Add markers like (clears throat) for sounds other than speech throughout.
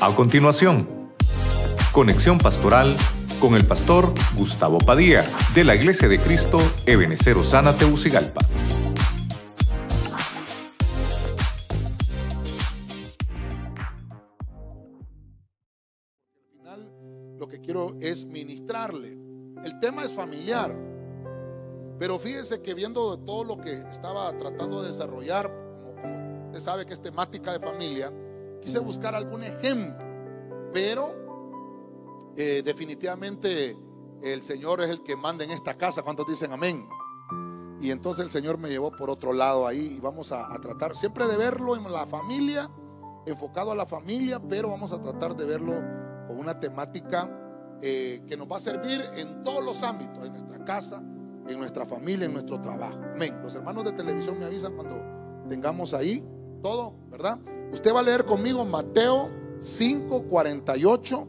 A continuación, conexión pastoral con el pastor Gustavo Padilla de la Iglesia de Cristo Ebenecer Osana Teucigalpa. Al final lo que quiero es ministrarle. El tema es familiar. Pero fíjese que viendo todo lo que estaba tratando de desarrollar, como, usted sabe que es temática de familia, quise buscar algún ejemplo. Pero eh, definitivamente el Señor es el que manda en esta casa. ¿Cuántos dicen amén? Y entonces el Señor me llevó por otro lado ahí y vamos a, tratar siempre de verlo en la familia, enfocado a la familia, pero vamos a tratar de verlo con una temática eh, que nos va a servir en todos los ámbitos, en nuestra casa, en nuestra familia, en nuestro trabajo. Amén. Los hermanos de televisión me avisan cuando tengamos ahí todo, ¿verdad? Usted va a leer conmigo Mateo 5:48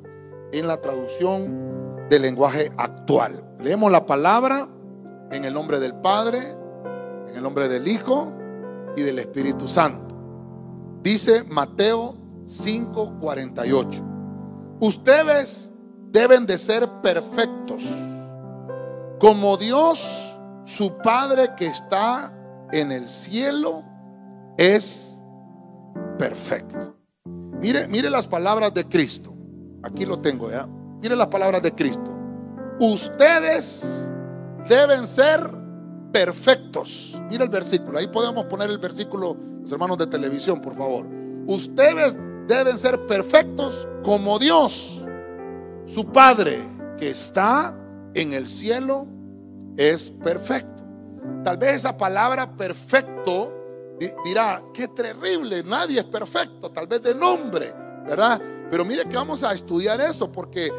en la traducción del lenguaje actual. Leemos la palabra en el nombre del Padre, en el nombre del Hijo y del Espíritu Santo. Dice Mateo 5:48. Ustedes deben de ser perfectos, como Dios, su Padre que está en el cielo, es perfecto. Mire, mire las palabras de Cristo. Aquí lo tengo ya. Mire las palabras de Cristo. Ustedes deben ser perfectos. Mire el versículo. Ahí podemos poner el versículo, los hermanos de televisión, por favor. Ustedes deben ser perfectos como Dios, su Padre que está en el cielo, es perfecto. Tal vez esa palabra perfecto dirá, qué terrible, nadie es perfecto, tal vez de nombre, ¿verdad? Pero mire que vamos a estudiar eso porque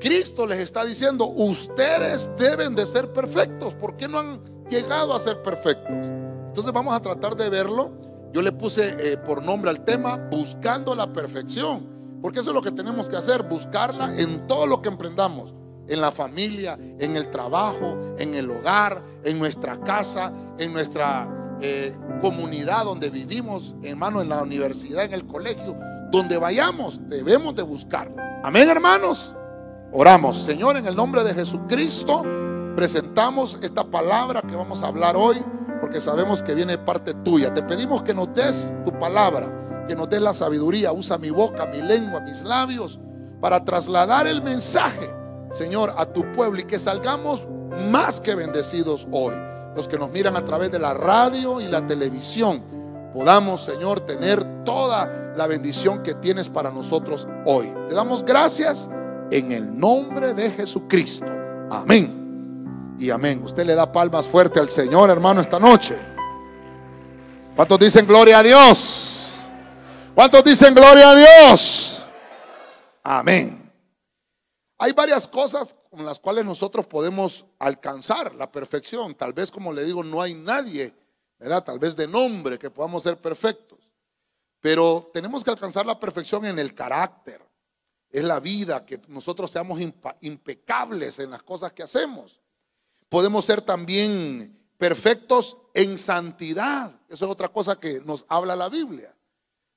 Cristo les está diciendo, ustedes deben de ser perfectos. ¿Por qué no han llegado a ser perfectos? Entonces vamos a tratar de verlo. Yo le puse eh, por nombre al tema, buscando la perfección. Porque eso es lo que tenemos que hacer, buscarla en todo lo que emprendamos. En la familia, en el trabajo, en el hogar, en nuestra casa, en nuestra eh, comunidad donde vivimos, hermano, en la universidad, en el colegio. Donde vayamos, debemos de buscarla. Amén, hermanos. Oramos, Señor, en el nombre de Jesucristo, presentamos esta palabra que vamos a hablar hoy, porque sabemos que viene parte tuya. Te pedimos que nos des tu palabra, que nos des la sabiduría. Usa mi boca, mi lengua, mis labios, para trasladar el mensaje, Señor, a tu pueblo y que salgamos más que bendecidos hoy. Los que nos miran a través de la radio y la televisión, podamos, Señor, tener toda la bendición que tienes para nosotros hoy. Te damos gracias en el nombre de Jesucristo. Amén. Y amén. Usted le da palmas fuerte al Señor, hermano, esta noche. ¿Cuántos dicen gloria a Dios? ¿Cuántos dicen gloria a Dios? Amén. Hay varias cosas con las cuales nosotros podemos alcanzar la perfección. Tal vez, como le digo, no hay nadie, ¿verdad? Tal vez de nombre que podamos ser perfectos. Pero tenemos que alcanzar la perfección en el carácter, es la vida, que nosotros seamos impecables en las cosas que hacemos. Podemos ser también perfectos en santidad. Eso es otra cosa que nos habla la Biblia.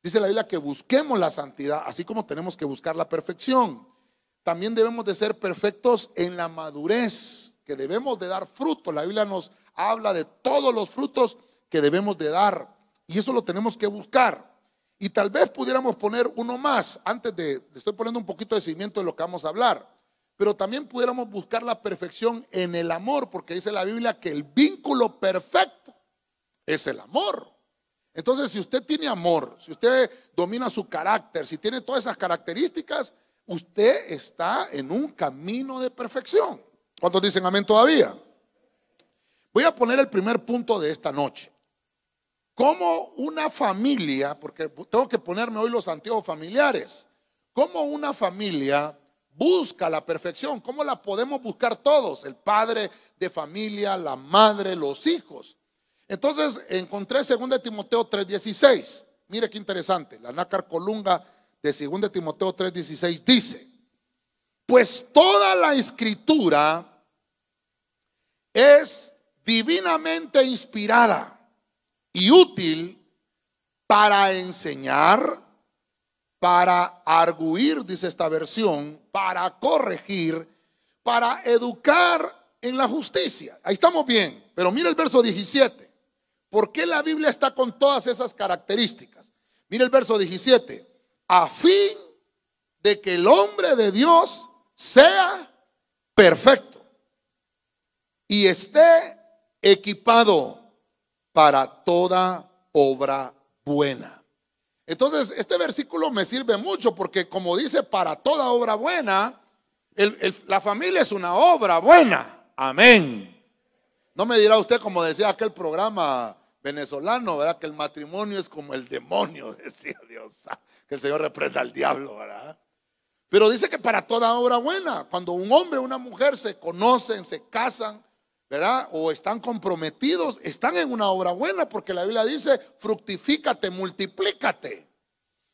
Dice la Biblia que busquemos la santidad, así como tenemos que buscar la perfección. También debemos de ser perfectos en la madurez, que debemos de dar fruto. La Biblia nos habla de todos los frutos que debemos de dar. Y eso lo tenemos que buscar. Y tal vez pudiéramos poner uno más, antes de, estoy poniendo un poquito de cimiento de lo que vamos a hablar, pero también pudiéramos buscar la perfección en el amor, porque dice la Biblia que el vínculo perfecto es el amor. Entonces, si usted tiene amor, si usted domina su carácter, si tiene todas esas características, usted está en un camino de perfección. ¿Cuántos dicen amén todavía? Voy a poner el primer punto de esta noche. Como una familia, porque tengo que ponerme hoy los antiguos familiares, como una familia busca la perfección, ¿cómo la podemos buscar todos? El padre de familia, la madre, los hijos. Entonces encontré 2 Timoteo 3:16. Mire qué interesante. La nácar colunga de 2 Timoteo 3:16 dice, pues toda la escritura es divinamente inspirada y útil para enseñar, para arguir, dice esta versión, para corregir, para educar en la justicia. Ahí estamos bien, pero mira el verso 17. ¿Por qué la Biblia está con todas esas características? Mira el verso 17. A fin de que el hombre de Dios sea perfecto y esté equipado para toda obra buena. Entonces, este versículo me sirve mucho porque como dice, para toda obra buena, la familia es una obra buena. Amén. No me dirá usted, como decía aquel programa venezolano, ¿verdad? Que el matrimonio es como el demonio, (laughs) decía Dios. Que el Señor reprenda al diablo, ¿verdad? Pero dice que para toda obra buena, cuando un hombre o una mujer se conocen, se casan, ¿verdad? O están comprometidos, están en una obra buena, porque la Biblia dice, fructifícate, multiplícate.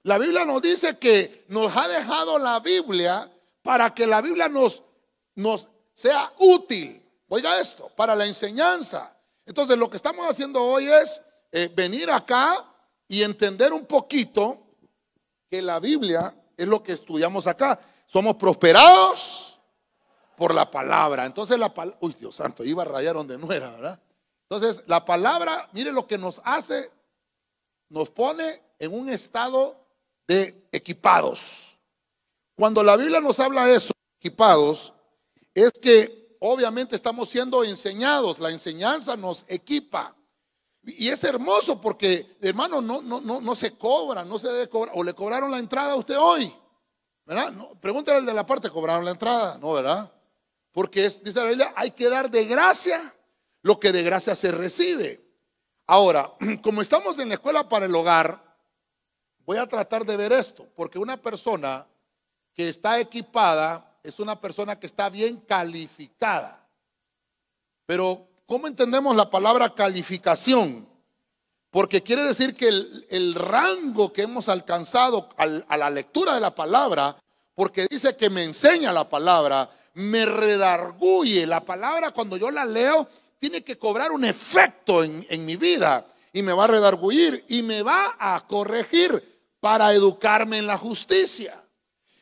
La Biblia nos dice que nos ha dejado la Biblia para que la Biblia nos, nos sea útil. Oiga esto, para la enseñanza. Entonces lo que estamos haciendo hoy es eh, venir acá y entender un poquito que la Biblia es lo que estudiamos acá. Somos prosperados por la palabra. Entonces la palabra, uy Dios santo, iba a rayar donde no era, ¿verdad? Entonces la palabra, mire lo que nos hace, nos pone en un estado de equipados. Cuando la Biblia nos habla de eso, equipados, es que obviamente estamos siendo enseñados, la enseñanza nos equipa. Y es hermoso porque, hermano, no, no, no, no se cobra, no se debe cobrar. O le cobraron la entrada a usted hoy. ¿Verdad? No, pregúntale al de la parte, ¿cobraron la entrada? No, ¿verdad? Porque es, dice la Biblia, hay que dar de gracia lo que de gracia se recibe. Ahora, (clears throat) como estamos en la escuela para el hogar, voy a tratar de ver esto, porque una persona que está equipada es una persona que está bien calificada. Pero, ¿cómo entendemos la palabra calificación? Porque quiere decir que el, rango que hemos alcanzado a la lectura de la palabra, porque dice que me enseña la palabra, me redarguye. La palabra cuando yo la leo tiene que cobrar un efecto en, en mi vida y me va a redarguir y me va a corregir para educarme en la justicia.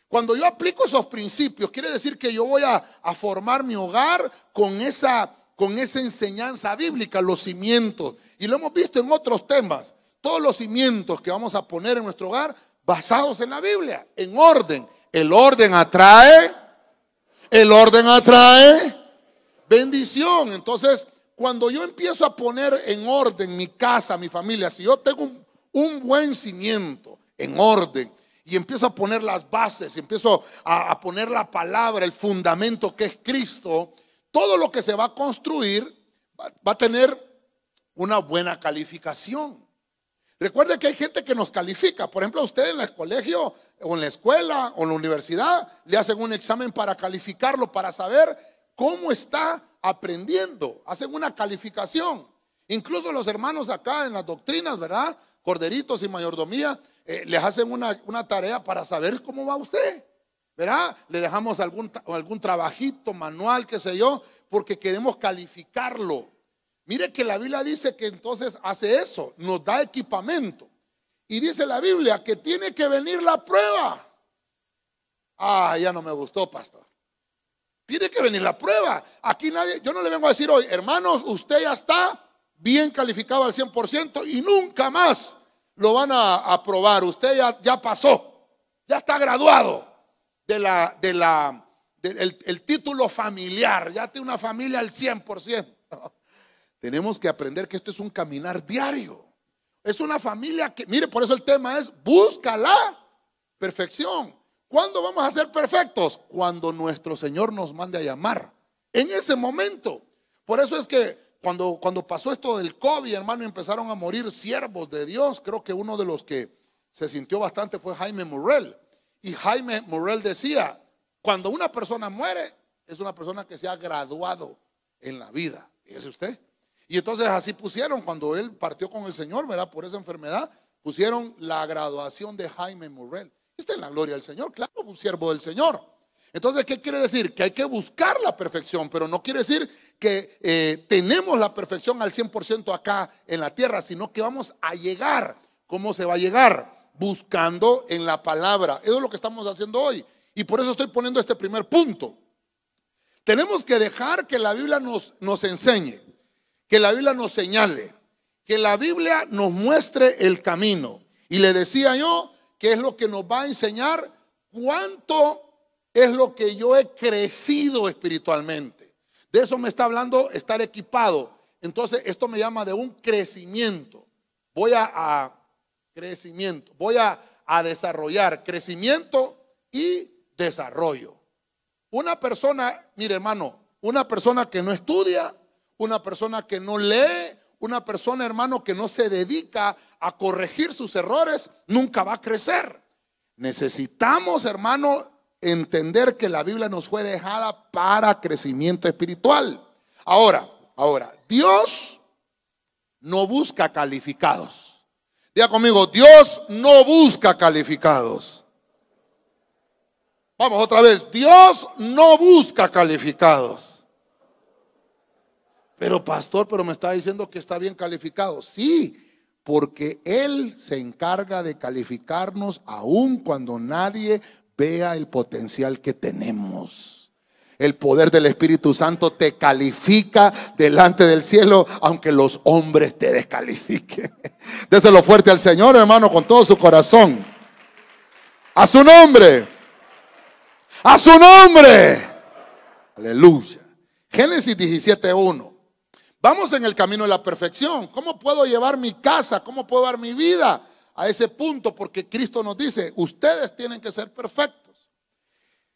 Cuando yo aplico esos principios, quiere decir que yo voy a, formar mi hogar con esa, con esa enseñanza bíblica, los cimientos. Y lo hemos visto en otros temas. Todos los cimientos que vamos a poner en nuestro hogar basados en la Biblia, en orden. El orden atrae, el orden atrae bendición. Entonces, cuando yo empiezo a poner en orden mi casa, mi familia, si yo tengo un, buen cimiento en orden, y empiezo a poner las bases, empiezo a, poner la palabra, el fundamento que es Cristo, todo lo que se va a construir va, a tener una buena calificación. Recuerde que hay gente que nos califica. Por ejemplo, a usted en el colegio o en la escuela o en la universidad le hacen un examen para calificarlo, para saber cómo está aprendiendo. Hacen una calificación. Incluso los hermanos acá en las doctrinas, ¿verdad? Corderitos y mayordomía, eh, les hacen una, una, tarea para saber cómo va usted. ¿Verdad? Le dejamos algún, algún trabajito, manual, qué sé yo, porque queremos calificarlo. Mire que la Biblia dice que entonces hace eso, nos da equipamiento. Y dice la Biblia que tiene que venir la prueba. Ah, ya no me gustó, pastor. Tiene que venir la prueba. Aquí nadie, yo no le vengo a decir hoy, hermanos, usted ya está bien calificado al 100% y nunca más lo van a aprobar. Usted ya, ya pasó, ya está graduado de la, de la, del el título familiar, ya tiene una familia al 100%. (laughs) Tenemos que aprender que esto es un caminar diario. Es una familia que, mire, por eso el tema es, busca la perfección. ¿Cuándo vamos a ser perfectos? Cuando nuestro Señor nos mande a llamar. En ese momento. Por eso es que cuando, cuando pasó esto del COVID, hermano, empezaron a morir siervos de Dios. Creo que uno de los que se sintió bastante fue Jaime Murrell. Y Jaime Murrell decía, cuando una persona muere, es una persona que se ha graduado en la vida. Fíjese usted. Y entonces así pusieron, cuando él partió con el Señor, ¿verdad? Por esa enfermedad, pusieron la graduación de Jaime Murrell. Está en la gloria del Señor, claro, un siervo del Señor. Entonces, ¿qué quiere decir? Que hay que buscar la perfección, pero no quiere decir que eh, tenemos la perfección al 100% acá en la tierra, sino que vamos a llegar. ¿Cómo se va a llegar? Buscando en la palabra. Eso es lo que estamos haciendo hoy. Y por eso estoy poniendo este primer punto. Tenemos que dejar que la Biblia nos, nos enseñe, que la Biblia nos señale, que la Biblia nos muestre el camino. Y le decía yo que es lo que nos va a enseñar cuánto es lo que yo he crecido espiritualmente. De eso me está hablando estar equipado. Entonces, esto me llama de un crecimiento. Voy a, crecimiento, voy a, a desarrollar crecimiento y desarrollo. Una persona, mire hermano, una persona que no estudia, una persona que no lee, una persona hermano que no se dedica a corregir sus errores, nunca va a crecer. Necesitamos hermano entender que la Biblia nos fue dejada para crecimiento espiritual. Ahora, ahora, Dios no busca calificados. Diga conmigo, Dios no busca calificados. Vamos otra vez, Dios no busca calificados. Pero pastor, pero me está diciendo que está bien calificado. Sí, porque Él se encarga de calificarnos aun cuando nadie vea el potencial que tenemos. El poder del Espíritu Santo te califica delante del cielo, aunque los hombres te descalifiquen. (laughs) Déselo fuerte al Señor, hermano, con todo su corazón. A su nombre. A su nombre. Aleluya. Génesis 17.1. Vamos en el camino de la perfección. ¿Cómo puedo llevar mi casa? ¿Cómo puedo dar mi vida? a ese punto porque Cristo nos dice, ustedes tienen que ser perfectos.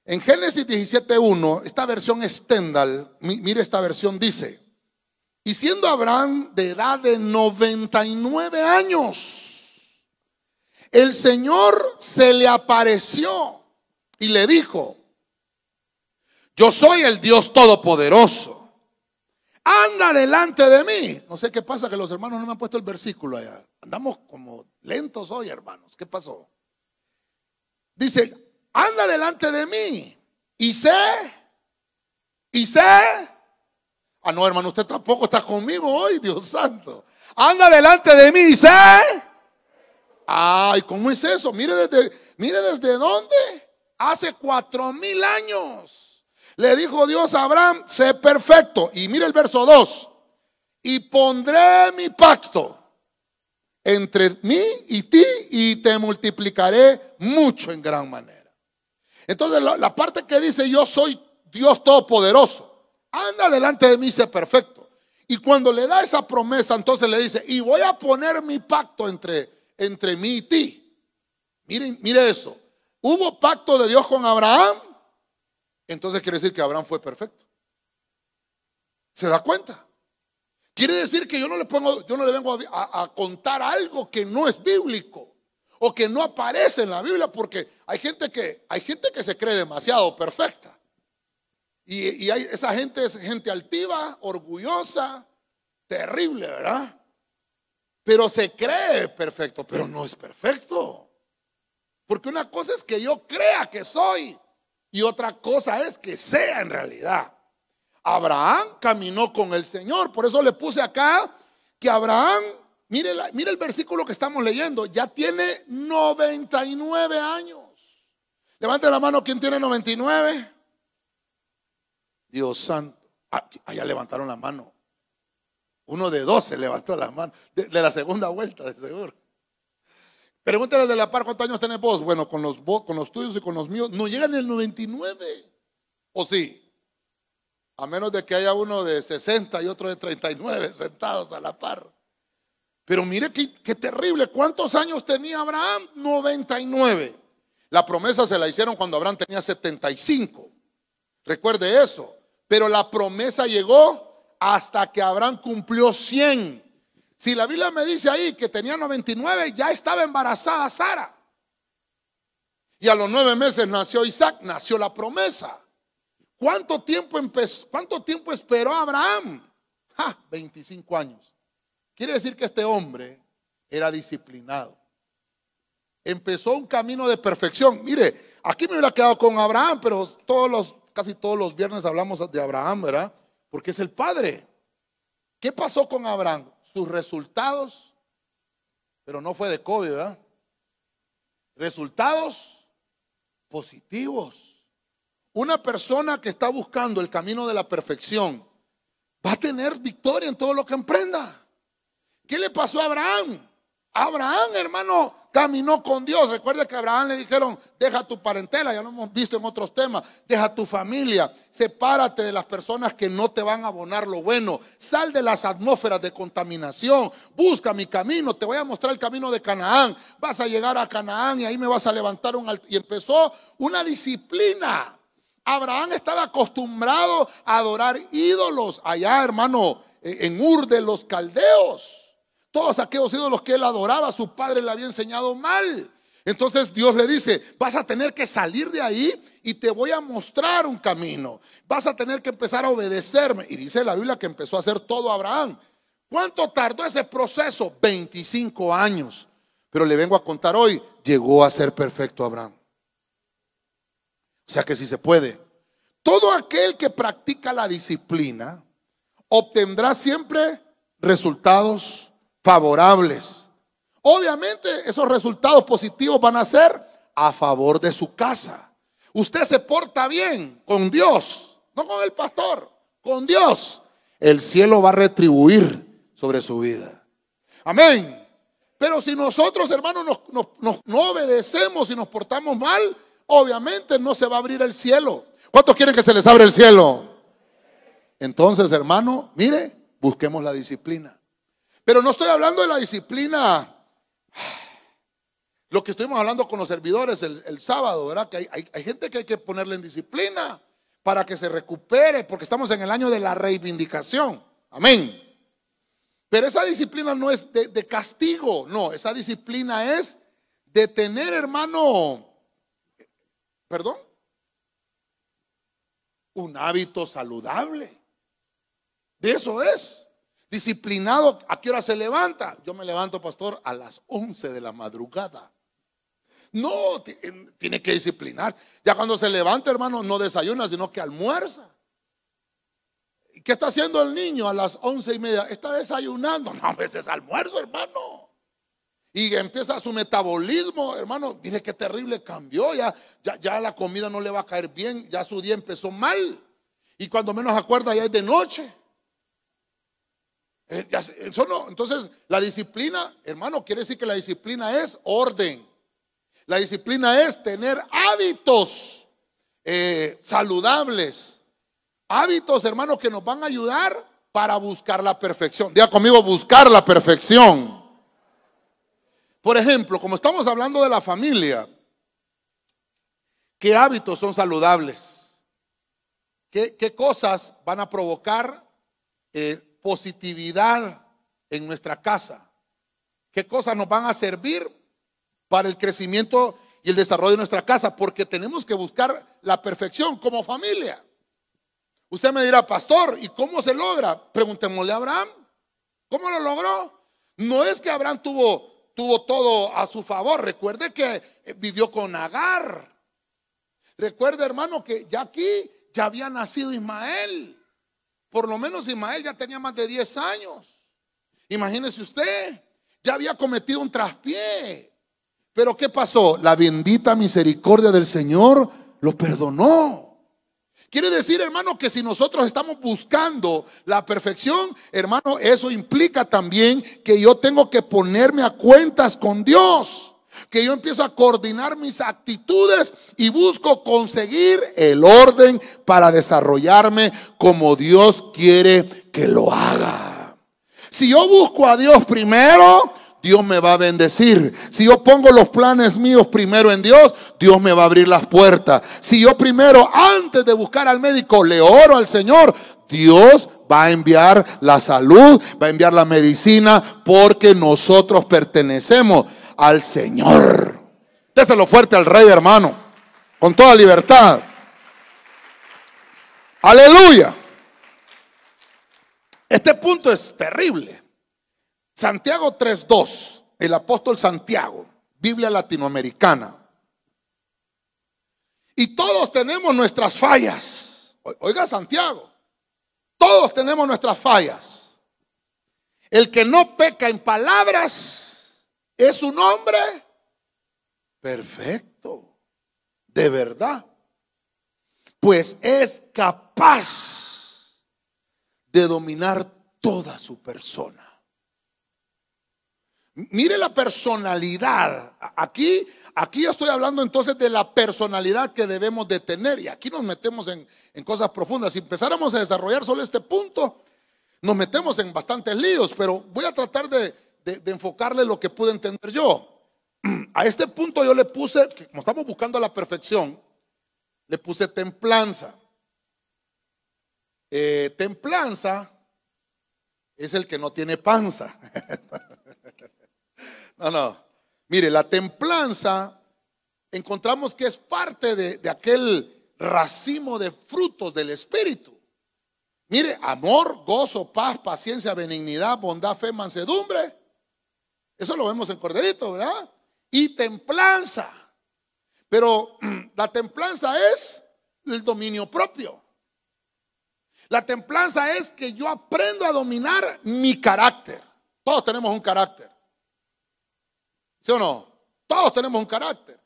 En Génesis 17.1, esta versión Stendhal, mire esta versión dice, y siendo Abraham de edad de 99 años, el Señor se le apareció y le dijo, yo soy el Dios Todopoderoso anda delante de mí. No sé qué pasa que los hermanos no me han puesto el versículo allá. Andamos como lentos hoy, hermanos. ¿Qué pasó? Dice, anda delante de mí. Y sé, y sé. Ah, no, hermano, usted tampoco está conmigo hoy, Dios santo. Anda delante de mí y sé. Ay, ¿cómo es eso? Mire desde, mire desde dónde. Hace cuatro mil años. Le dijo Dios a Abraham, sé perfecto. Y mire el verso 2. Y pondré mi pacto entre mí y ti y te multiplicaré mucho en gran manera. Entonces la, parte que dice yo soy Dios todopoderoso, anda delante de mí, sé perfecto. Y cuando le da esa promesa, entonces le dice, y voy a poner mi pacto entre, entre mí y ti. Miren, mire eso. Hubo pacto de Dios con Abraham entonces quiere decir que Abraham fue perfecto. ¿Se da cuenta? Quiere decir que yo no le pongo, yo no le vengo a, contar algo que no es bíblico o que no aparece en la Biblia, porque hay gente que, hay gente que se cree demasiado perfecta. Y, hay, esa gente es gente altiva, orgullosa, terrible, ¿verdad? Pero se cree perfecto, pero no es perfecto. Porque una cosa es que yo crea que soy y otra cosa es que sea en realidad. Abraham caminó con el Señor. Por eso le puse acá que Abraham, mire, mire el versículo que estamos leyendo, ya tiene 99 años. Levante la mano, ¿quién tiene 99? Dios santo. Ah, allá levantaron la mano. Uno de 12 levantó la mano. De, de la segunda vuelta, de seguro. Pregúntale de la par cuántos años tenés vos. Bueno, con los, con los tuyos y con los míos, no llegan el 99. ¿O sí? A menos de que haya uno de 60 y otro de 39 sentados a la par. Pero mire qué, qué terrible. ¿Cuántos años tenía Abraham? 99. La promesa se la hicieron cuando Abraham tenía 75. Recuerde eso. Pero la promesa llegó hasta que Abraham cumplió 100. Si la Biblia me dice ahí que tenía 99, ya estaba embarazada Sara. Y a los nueve meses nació Isaac, nació la promesa. ¿Cuánto tiempo, empezó, cuánto tiempo esperó Abraham? 25 años. Quiere decir que este hombre era disciplinado. Empezó un camino de perfección. Mire, aquí me hubiera quedado con Abraham, pero todos los, casi todos los viernes hablamos de Abraham, ¿verdad? Porque es el padre. ¿Qué pasó con Abraham? sus resultados, pero no fue de COVID, ¿verdad? resultados positivos. Una persona que está buscando el camino de la perfección va a tener victoria en todo lo que emprenda. ¿Qué le pasó a Abraham? Abraham, hermano, caminó con Dios. Recuerda que a Abraham le dijeron, deja tu parentela, ya lo hemos visto en otros temas, deja tu familia, sepárate de las personas que no te van a abonar lo bueno, sal de las atmósferas de contaminación, busca mi camino, te voy a mostrar el camino de Canaán, vas a llegar a Canaán y ahí me vas a levantar un Y empezó una disciplina. Abraham estaba acostumbrado a adorar ídolos allá, hermano, en Ur de los caldeos. Todos aquellos ídolos que él adoraba, su padre le había enseñado mal. Entonces Dios le dice, vas a tener que salir de ahí y te voy a mostrar un camino. Vas a tener que empezar a obedecerme. Y dice la Biblia que empezó a hacer todo Abraham. ¿Cuánto tardó ese proceso? 25 años. Pero le vengo a contar hoy, llegó a ser perfecto Abraham. O sea que si se puede. Todo aquel que practica la disciplina obtendrá siempre resultados favorables. Obviamente esos resultados positivos van a ser a favor de su casa. Usted se porta bien con Dios, no con el pastor, con Dios. El cielo va a retribuir sobre su vida. Amén. Pero si nosotros, hermanos, no obedecemos y nos portamos mal, obviamente no se va a abrir el cielo. ¿Cuántos quieren que se les abra el cielo? Entonces, hermano, mire, busquemos la disciplina. Pero no estoy hablando de la disciplina. Lo que estuvimos hablando con los servidores el, sábado, ¿verdad? Que hay, gente que hay que ponerle en disciplina para que se recupere, porque estamos en el año de la reivindicación. Amén. Pero esa disciplina no es de, de castigo, no, esa disciplina es de tener, hermano, perdón, un hábito saludable. De eso es. Disciplinado, ¿a qué hora se levanta? Yo me levanto, pastor, a las 11 de la madrugada. No, tiene que disciplinar. Ya cuando se levanta, hermano, no desayuna, sino que almuerza. ¿Qué está haciendo el niño a las once y media? Está desayunando. (laughs) No, a veces almuerzo, hermano. Y empieza su metabolismo, hermano. Mire qué terrible cambió. Ya, ya, ya la comida no le va a caer bien. Ya su día empezó mal. Y cuando menos acuerda, ya es de noche. Eh. Entonces, la disciplina, hermano, quiere decir que la disciplina es orden. La disciplina es tener hábitos eh, saludables. Hábitos, hermano, que nos van a ayudar para buscar la perfección. Diga conmigo, buscar la perfección. Por ejemplo, como estamos hablando de la familia, ¿qué hábitos son saludables? ¿Qué, qué cosas van a provocar eh, positividad en nuestra casa? ¿Qué cosas nos van a servir para el crecimiento y el desarrollo de nuestra casa? Porque tenemos que buscar la perfección como familia. Usted me dirá, pastor, ¿y cómo se logra? Preguntémosle a Abraham. ¿Cómo lo logró? No es que Abraham tuvo, tuvo todo a su favor. Recuerde que vivió con Agar. Recuerde, hermano, que ya aquí ya había nacido Ismael. Por lo menos Ismael ya tenía más de 10 años. Imagínese usted, ya había cometido un traspié. Pero ¿qué pasó? La bendita misericordia del Señor lo perdonó. Quiere decir, hermano, que si nosotros estamos buscando la perfección, hermano, eso implica también que yo tengo que ponerme a cuentas con Dios que yo empiezo a coordinar mis actitudes y busco conseguir el orden para desarrollarme como Dios quiere que lo haga. Si yo busco a Dios primero, Dios me va a bendecir. Si yo pongo los planes míos primero en Dios, Dios me va a abrir las puertas. Si yo primero, antes de buscar al médico, le oro al Señor, Dios va a enviar la salud, va a enviar la medicina, porque nosotros pertenecemos al Señor. Déselo fuerte al rey, hermano, con toda libertad. Aleluya. Este punto es terrible. Santiago 3.2, el apóstol Santiago, Biblia latinoamericana. Y todos tenemos nuestras fallas. Oiga Santiago, todos tenemos nuestras fallas. El que no peca en palabras, es un hombre perfecto, de verdad, pues es capaz de dominar toda su persona. Mire la personalidad. Aquí, aquí estoy hablando entonces de la personalidad que debemos de tener. Y aquí nos metemos en, cosas profundas. Si empezáramos a desarrollar solo este punto, nos metemos en bastantes líos. Pero voy a tratar de, enfocarle lo que pude entender yo. (clears throat) A este punto yo le puse, como estamos buscando la perfección, le puse templanza. Eh, templanza es el que no tiene panza. (laughs) No, no. Mire, la templanza encontramos que es parte de, aquel racimo de frutos del Espíritu. Mire, amor, gozo, paz, paciencia, benignidad, bondad, fe, mansedumbre. Eso lo vemos en Corderito, ¿verdad? Y templanza. Pero (clears throat) la templanza es el dominio propio. La templanza es que yo aprendo a dominar mi carácter. Todos tenemos un carácter. ¿Sí o no? Todos tenemos un carácter.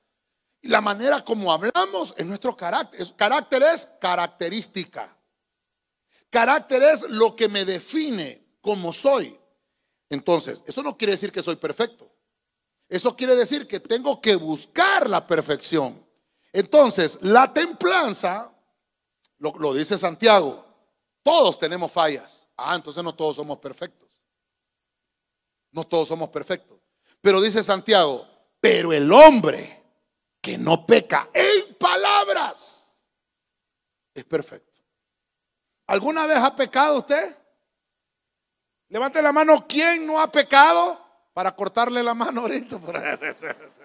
Y la manera como hablamos es nuestro carácter. Carácter es característica. Carácter es lo que me define como soy. Entonces, eso no quiere decir que soy perfecto. Eso quiere decir que tengo que buscar la perfección. Entonces, la templanza, lo, dice Santiago, todos tenemos fallas. Ah, entonces no todos somos perfectos. No todos somos perfectos. Pero dice Santiago, pero el hombre que no peca en palabras es perfecto. ¿Alguna vez ha pecado usted? Levante la mano, ¿quién no ha pecado? Para cortarle la mano ahorita. (laughs)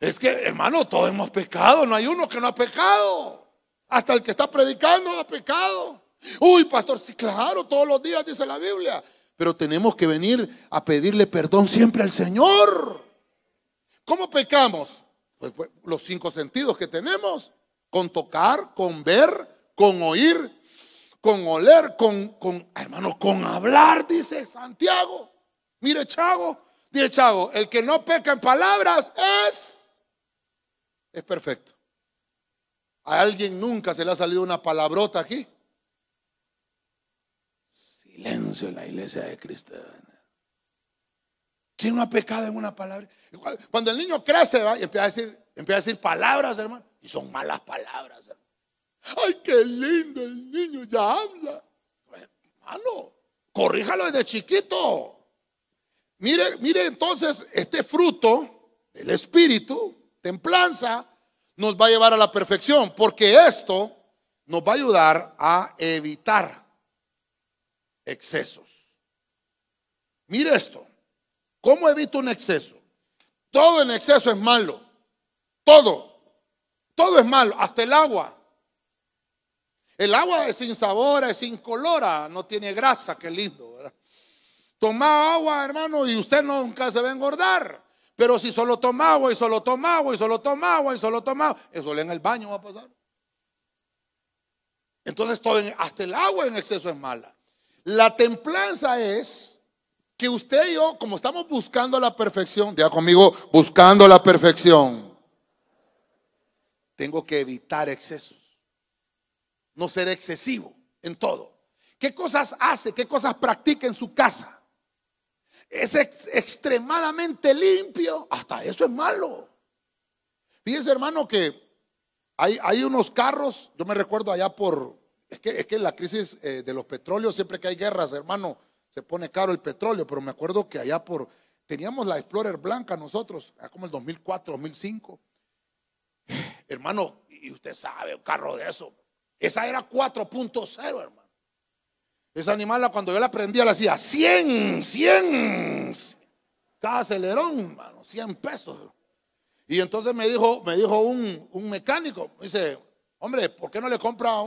Es que, hermano, todos hemos pecado, no hay uno que no ha pecado. Hasta el que está predicando ha pecado. Uy, pastor, sí, claro, todos los días dice la Biblia. Pero tenemos que venir a pedirle perdón siempre al Señor. ¿Cómo pecamos? Pues, pues, los cinco sentidos que tenemos. Con tocar, con ver, con oír, con oler, con, con hermanos, con hablar, dice Santiago. Mire, Chago, dice Chago, el que no peca en palabras es, es perfecto. A alguien nunca se le ha salido una palabrota aquí silencio en la iglesia de Cristo. ¿Quién no ha pecado en una palabra? Cuando el niño crece y empieza a, decir, empieza a decir palabras, hermano, y son malas palabras. Hermano. Ay, qué lindo el niño, ya habla. Hermano, corríjalo desde chiquito. Mire, mire entonces, este fruto del Espíritu, templanza, nos va a llevar a la perfección, porque esto nos va a ayudar a evitar excesos. Mire esto. ¿Cómo evito un exceso? Todo en exceso es malo. Todo. Todo es malo. Hasta el agua. El agua es sin sabor, es incolora, no tiene grasa, qué lindo. Toma agua, hermano, y usted nunca se va a engordar. Pero si solo toma agua y solo toma agua y solo toma agua y solo toma agua, eso en el baño va a pasar. Entonces hasta el agua en exceso es mala. La templanza es que usted y yo, como estamos buscando la perfección, diga conmigo, buscando la perfección, tengo que evitar excesos, no ser excesivo en todo. ¿Qué cosas hace? ¿Qué cosas practica en su casa? Es extremadamente limpio, hasta eso es malo. Fíjese hermano que hay, hay unos carros, yo me recuerdo allá por, es que, es que la crisis eh, de los petróleos, siempre que hay guerras, hermano, se pone caro el petróleo. Pero me acuerdo que allá por, teníamos la Explorer blanca nosotros, como el 2004, 2005. (sighs) Hermano, y usted sabe, un carro de eso. Esa era 4.0, hermano. Esa animal, cuando yo la prendía, la hacía 100, 100. Cada acelerón, hermano, 100 pesos. Y entonces me dijo, me dijo un, un mecánico, dice, hombre, ¿por qué no le compra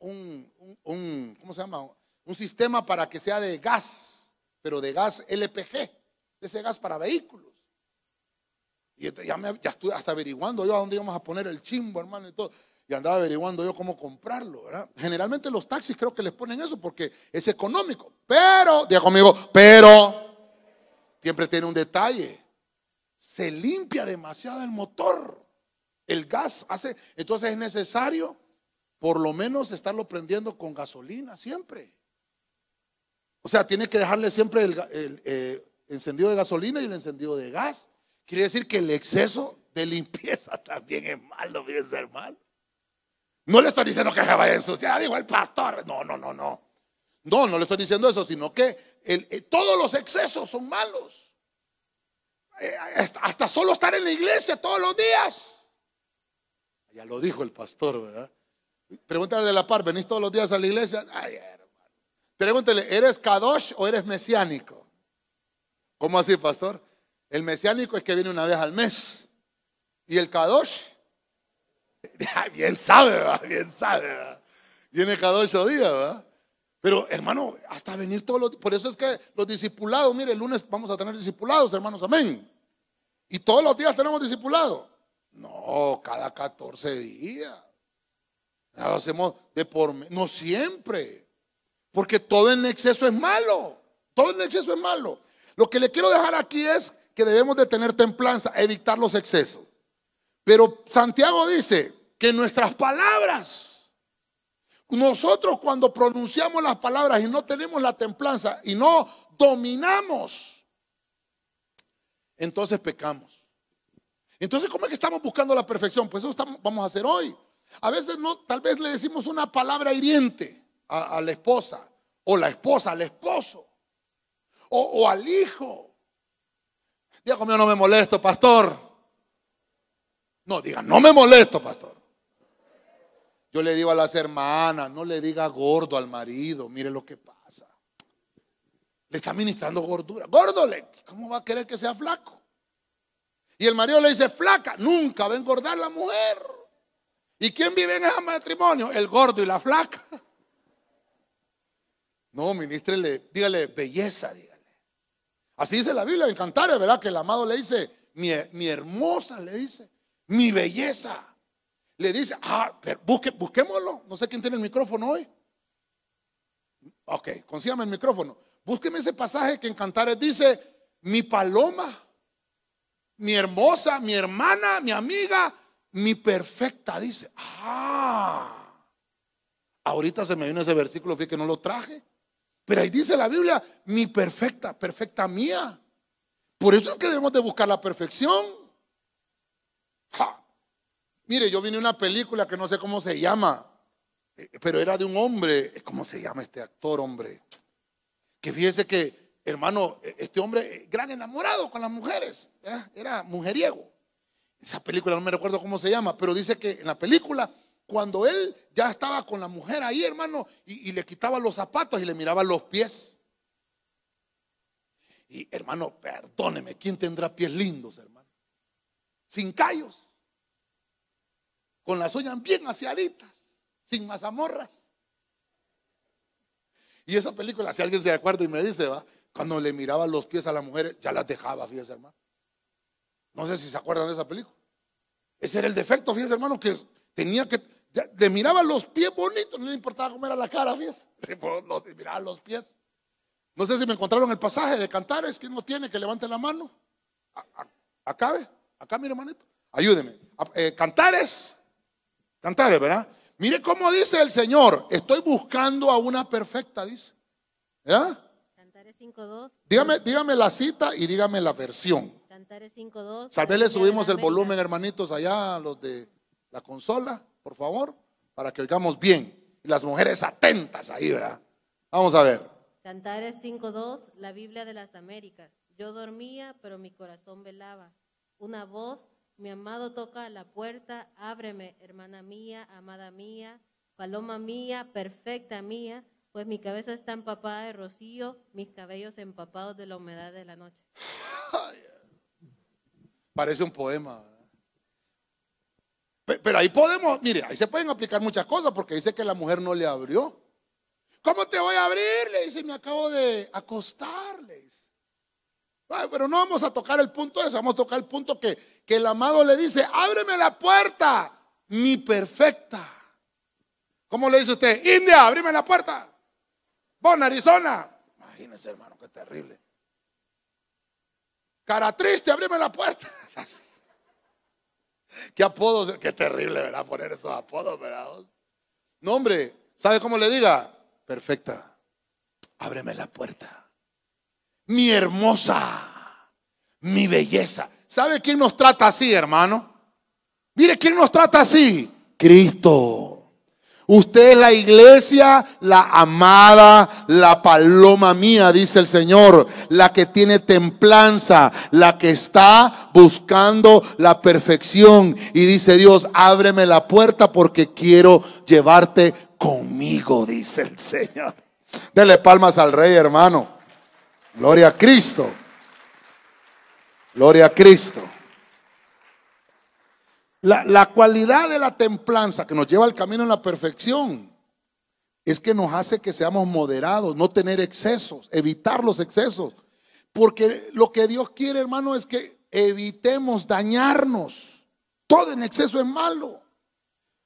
un, ¿cómo se llama? Un sistema para que sea de gas, pero de gas LPG, ese gas para vehículos. Y ya, me, ya hasta averiguando yo a dónde íbamos a poner el chimbo, hermano, y todo. Y andaba averiguando yo cómo comprarlo, ¿verdad? Generalmente los taxis creo que les ponen eso porque es económico. Pero, diga conmigo, pero siempre tiene un detalle. se limpia demasiado el motor. El gas hace, entonces es necesario por lo menos estarlo prendiendo con gasolina siempre. O sea, tiene que dejarle siempre el, eh, encendido de gasolina y el encendido de gas. Quiere decir que el exceso de limpieza (laughs) también es malo, bien ser mal. No le estoy diciendo que se vaya a ensuciar, digo el pastor. No, no, no, no. No, no le estoy diciendo eso, sino que eh, todos los excesos son malos. Eh, hasta solo estar en la iglesia todos los días. Ya lo dijo el pastor, ¿verdad? Pregúntale de la par, ¿venís todos los días a la iglesia? Ay, hermano. Pregúntele, ¿eres kadosh o eres mesiánico? ¿Cómo así, pastor? El mesiánico es que viene una vez al mes. Y el kadosh, (laughs) bien sabe, bien sabe. Viene kadosh o día, ¿verdad? Pero hermano, hasta venir todos los por eso es que los discipulados, mire, el lunes vamos a tener discipulados, hermanos, amén. Y todos los días tenemos discipulado. No, cada 14 días. Lo hacemos de por no siempre. Porque todo en exceso es malo. Todo en exceso es malo. Lo que le quiero dejar aquí es que debemos de tener templanza, evitar los excesos. Pero Santiago dice que nuestras palabras, nosotros cuando pronunciamos las palabras y no tenemos la templanza y no dominamos, entonces pecamos. Entonces, ¿cómo es que estamos buscando la perfección? Pues eso vamos a hacer hoy. A veces no, tal vez le decimos una palabra hiriente a, la esposa, o la esposa al esposo, o, al hijo. Diga conmigo, no me molesto, pastor. No, diga, no me molesto, pastor. Yo le digo a las hermanas, no le diga gordo al marido, mire lo que pasa. Le está ministrando gordura. Gordo, ¿cómo va a querer que sea flaco? Y el marido le dice, flaca, nunca va a engordar la mujer. ¿Y quién vive en ese matrimonio? El gordo y la flaca. No, ministrele, dígale belleza, dígale. Así dice la Biblia en Cantares, ¿verdad? Que el amado le dice, mi, hermosa, le dice, mi belleza. Le dice, ah, pero busque, busquémoslo. No sé quién tiene el micrófono hoy. Ok, consígame el micrófono. Búsqueme ese pasaje que en Cantares dice, mi paloma, mi hermosa, mi hermana, mi amiga, mi perfecta, dice. Ah, ahorita se me vino ese versículo, fíjate que no lo traje. Pero ahí dice la Biblia, mi perfecta, perfecta mía. Por eso es que debemos de buscar la perfección. Mire, yo vine a una película que no sé cómo se llama, eh, pero era de un hombre, ¿cómo se llama este actor, hombre? Que fíjese que, hermano, e, este hombre, eh, gran enamorado con las mujeres, era mujeriego. Esa película no me recuerdo cómo se llama, pero dice que en la película, cuando él ya estaba con la mujer ahí, hermano, y, le quitaba los zapatos y le miraba los pies. Y hermano, perdóneme, ¿quién tendrá pies lindos, hermano? Sin callos, con las uñas bien aseaditas, sin mazamorras. Y esa película, si alguien se acuerda y me dice, va, cuando le miraba los pies a la mujer, ya las dejaba, fíjese, hermano. No sé si se acuerdan de esa película. Ese era el defecto, fíjense, hermano, que tenía que. le miraba los pies bonitos, no le importaba cómo era la cara, fíjense. (laughs) Le miraba los pies. No sé si me encontraron el pasaje de Cantares. ¿Quién no tiene? Que levante la mano. Acá, ve. Acá, mi hermanito. Ayúdeme. Eh, cantares. Cantares, ¿verdad? Mire cómo dice el Señor. Estoy buscando a una perfecta, dice. ¿Ya? Cantares 5.2. Dígame, dígame la cita y dígame la versión. Cantares 5.2. Tal vez le subimos el volumen, hermanitos, allá a los de la consola, por favor, para que oigamos bien. Y las mujeres atentas ahí, ¿verdad? Vamos a ver. Cantares 5.2, la Biblia de las Américas. Yo dormía, pero mi corazón velaba. Una voz, mi amado toca a la puerta, ábreme, hermana mía, amada mía, paloma mía, perfecta mía, pues mi cabeza está empapada de rocío, mis cabellos empapados de la humedad de la noche. Parece un poema. Pero ahí podemos, mire, ahí se pueden aplicar muchas cosas porque dice que la mujer no le abrió. ¿Cómo te voy a abrir? Le dice, me acabo de acostarles. Pero no vamos a tocar el punto ese, vamos a tocar el punto que, que el amado le dice, ábreme la puerta, mi perfecta. ¿Cómo le dice usted? India, ábreme la puerta. Bon, Arizona. Imagínese, hermano, qué terrible. Cara triste, abrime la puerta. (laughs) Qué apodos, qué terrible, ¿verdad? Poner esos apodos, ¿verdad? No, hombre, ¿sabe cómo le diga? Perfecta, ábreme la puerta. Mi hermosa, mi belleza. ¿Sabe quién nos trata así, hermano? Mire quién nos trata así. Cristo. Usted es la iglesia, la amada, la paloma mía, dice el Señor, la que tiene templanza, la que está buscando la perfección. Y dice Dios, ábreme la puerta porque quiero llevarte conmigo, dice el Señor. Dele palmas al rey, hermano. Gloria a Cristo. Gloria a Cristo. La, cualidad de la templanza que nos lleva al camino en la perfección es que nos hace que seamos moderados, no tener excesos, evitar los excesos. Porque lo que Dios quiere, hermano, es que evitemos dañarnos. Todo en exceso es malo.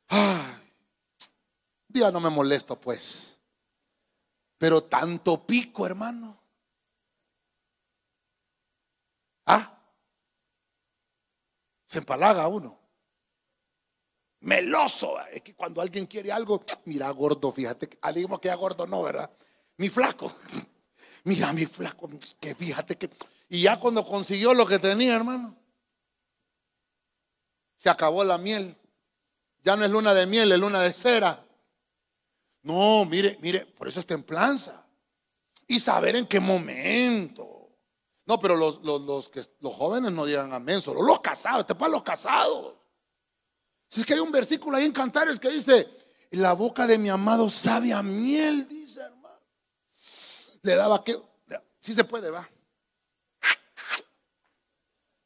Ay, día no me molesto, pues. Pero tanto pico, hermano. Ah, se empalaga uno meloso. Es que cuando alguien quiere algo, mira, gordo, fíjate, digamos que ya gordo no, ¿verdad? Mi flaco, (laughs) mira, mi flaco, que fíjate que. Y ya cuando consiguió lo que tenía, hermano, se acabó la miel. Ya no es luna de miel, es luna de cera. No, mire, mire, por eso es templanza. Y saber en qué momento. No, pero los, los, que, los jóvenes no digan amén, solo los casados, este para los casados. Si es que hay un versículo ahí en Cantares que dice, la boca de mi amado sabe a miel, dice hermano. Le daba que, si se puede, va.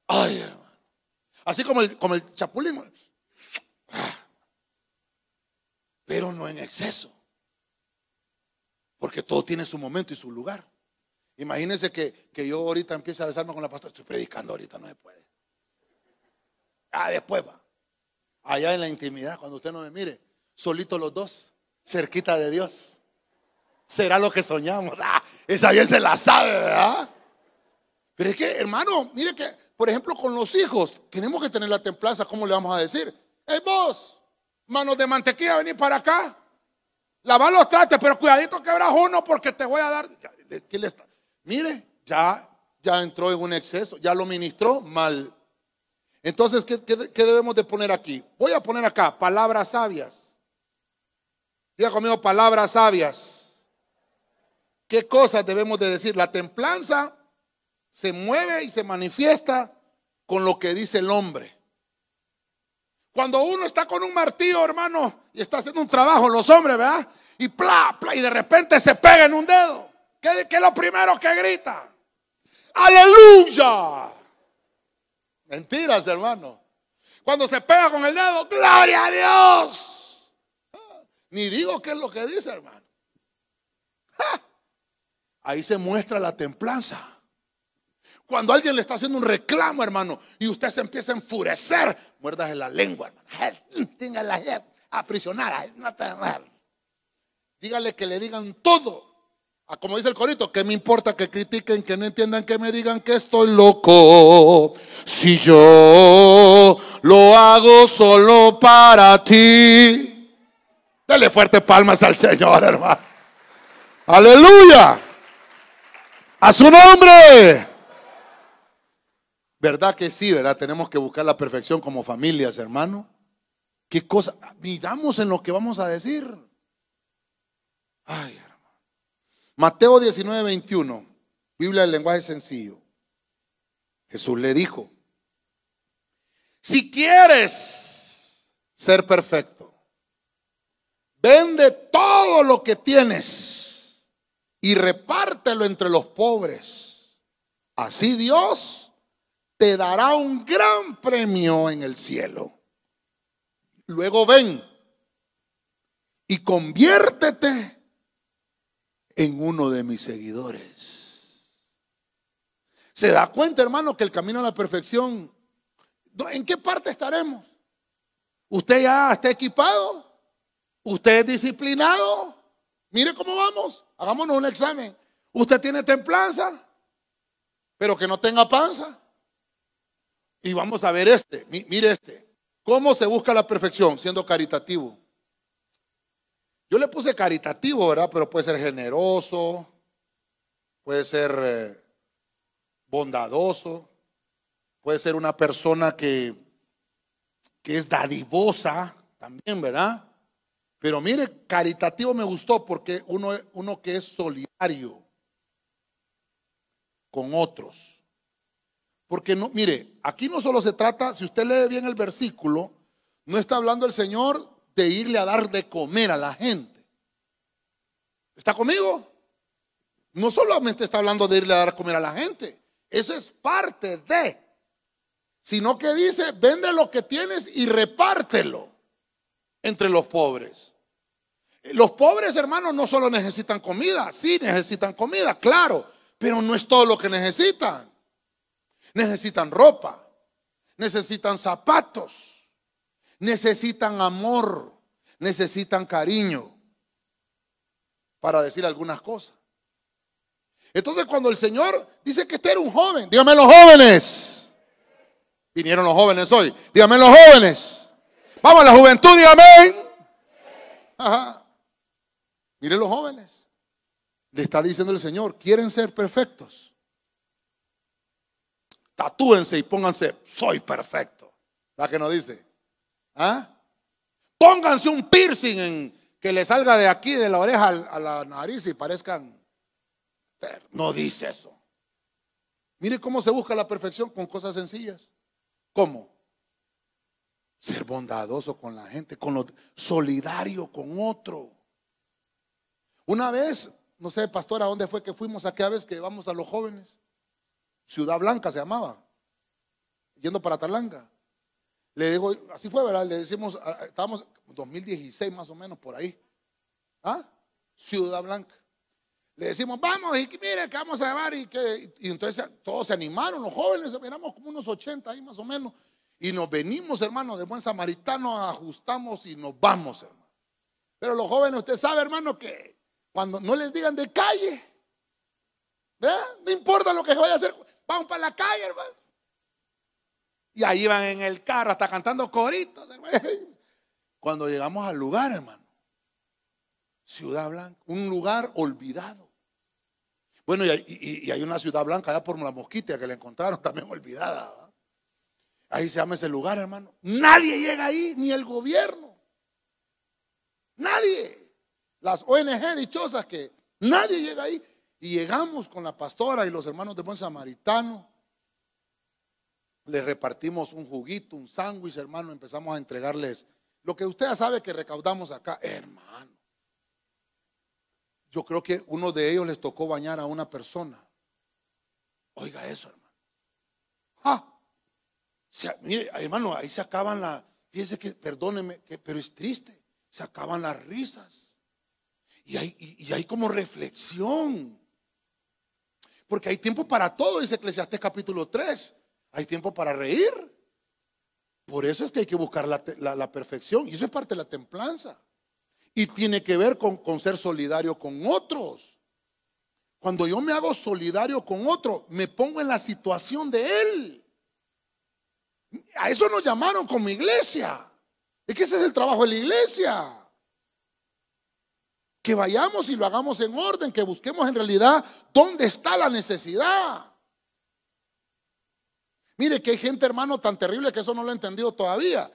Ay, hermano. Así como el, como el chapulín. Pero no en exceso. Porque todo tiene su momento y su lugar. Imagínense que, que yo ahorita empiece a besarme con la pastora. Estoy predicando ahorita, no se puede. Ah, después va allá en la intimidad, cuando usted no me mire, solito los dos, cerquita de Dios. Será lo que soñamos. Ah, esa bien se la sabe, ¿verdad? Pero es que, hermano, mire que, por ejemplo, con los hijos, tenemos que tener la templanza, ¿cómo le vamos a decir? Hey, vos, manos de mantequilla, vení para acá. Lavar los trastes, pero cuidadito quebras uno porque te voy a dar. Mire, ya, ya entró en un exceso, ya lo ministró mal. Entonces, ¿qué, debemos de poner aquí? Voy a poner acá palabras sabias. Diga conmigo palabras sabias. ¿Qué cosas debemos de decir? La templanza se mueve y se manifiesta con lo que dice el hombre. Cuando uno está con un martillo, hermano, y está haciendo un trabajo, los hombres, ¿verdad? Y pla, pla, y de repente se pega en un dedo. ¿Qué, qué es lo primero que grita? Aleluya. Mentiras, hermano. Cuando se pega con el dedo, gloria a Dios. Ni digo qué es lo que dice, hermano. Ahí se muestra la templanza. Cuando alguien le está haciendo un reclamo, hermano, y usted se empieza a enfurecer, muerdas en la lengua, hermano. Tenga la aprisionada. Dígale que le digan todo Ah, como dice el corito, ¿qué me importa que critiquen, que no entiendan, que me digan que estoy loco? Si yo lo hago solo para ti. Dale fuerte palmas al Señor, hermano. Aleluya. A su nombre. ¿Verdad que sí, verdad? Tenemos que buscar la perfección como familias, hermano. ¿Qué cosa? Miramos en lo que vamos a decir. Ay, Mateo 19, 21, Biblia del lenguaje sencillo. Jesús le dijo, si quieres ser perfecto, vende todo lo que tienes y repártelo entre los pobres. Así Dios te dará un gran premio en el cielo. Luego ven y conviértete en uno de mis seguidores. ¿Se da cuenta, hermano, que el camino a la perfección, ¿en qué parte estaremos? ¿Usted ya está equipado? ¿Usted es disciplinado? Mire cómo vamos. Hagámonos un examen. ¿Usted tiene templanza? Pero que no tenga panza. Y vamos a ver este, mire este. ¿Cómo se busca la perfección? Siendo caritativo. Yo le puse caritativo, ¿verdad? Pero puede ser generoso, puede ser eh, bondadoso, puede ser una persona que, que es dadivosa también, ¿verdad? Pero mire, caritativo me gustó porque uno, uno que es solidario con otros. Porque no, mire, aquí no solo se trata, si usted lee bien el versículo, no está hablando el Señor de irle a dar de comer a la gente. ¿Está conmigo? No solamente está hablando de irle a dar comer a la gente, eso es parte de, sino que dice, vende lo que tienes y repártelo entre los pobres. Los pobres hermanos no solo necesitan comida, sí necesitan comida, claro, pero no es todo lo que necesitan necesitan ropa, necesitan zapatos, necesitan amor, necesitan cariño, para decir algunas cosas. Entonces cuando el Señor dice que este era un joven, dígame los jóvenes, vinieron los jóvenes hoy, dígame los jóvenes, vamos a la juventud, dígame. Ajá. Miren los jóvenes, le está diciendo el Señor, quieren ser perfectos tatúense y pónganse, soy perfecto. ¿La que nos dice? ¿Ah? Pónganse un piercing en que le salga de aquí, de la oreja a la nariz y parezcan. No dice eso. Mire cómo se busca la perfección con cosas sencillas. ¿Cómo? Ser bondadoso con la gente, con lo solidario con otro. Una vez, no sé, pastora, ¿dónde fue que fuimos aquella vez que vamos a los jóvenes? Ciudad Blanca se llamaba, yendo para Talanga. Le digo, así fue, ¿verdad? Le decimos, ah, estábamos 2016 más o menos por ahí. ¿Ah? Ciudad Blanca. Le decimos, vamos, y mire, que vamos a llevar. Y, que, y entonces todos se animaron, los jóvenes, éramos como unos 80 ahí más o menos. Y nos venimos, hermano, de buen samaritano, ajustamos y nos vamos, hermano. Pero los jóvenes, usted sabe, hermano, que cuando no les digan de calle, no importa lo que se vaya a hacer, Vamos para la calle, hermano. Y ahí van en el carro, hasta cantando coritos. Cuando llegamos al lugar, hermano. Ciudad Blanca, un lugar olvidado. Bueno, y hay, una ciudad blanca allá por la mosquita que la encontraron (laughs) también olvidada. Ahí se llama ese lugar, hermano. Nadie llega ahí, ni el gobierno. Nadie. Las ONG dichosas que nadie llega ahí. Y llegamos con la pastora y los hermanos de Buen Samaritano. Les repartimos un juguito, un sándwich, hermano. Empezamos a entregarles lo que usted ya sabe que recaudamos acá, hermano. Yo creo que uno de ellos les tocó bañar a una persona. Oiga eso, hermano. Ah, mire, hermano, ahí se acaban las, fíjese que, perdóneme, que, pero es triste, se acaban las risas. Y hay, y hay como reflexión. Porque hay tiempo para todo, dice Eclesiastes capítulo 3. Hay tiempo para reír. Por eso es que hay que buscar la, perfección. Y eso es parte de la templanza. Y tiene que ver con, con ser solidario con otros. Cuando yo me hago solidario con otro, me pongo en la situación de él. A eso nos llamaron como iglesia. Es que ese es el trabajo de la iglesia. Que vayamos y lo hagamos en orden, que busquemos en realidad dónde está la necesidad. Mire que hay gente, hermano, tan terrible que eso no lo he entendido todavía.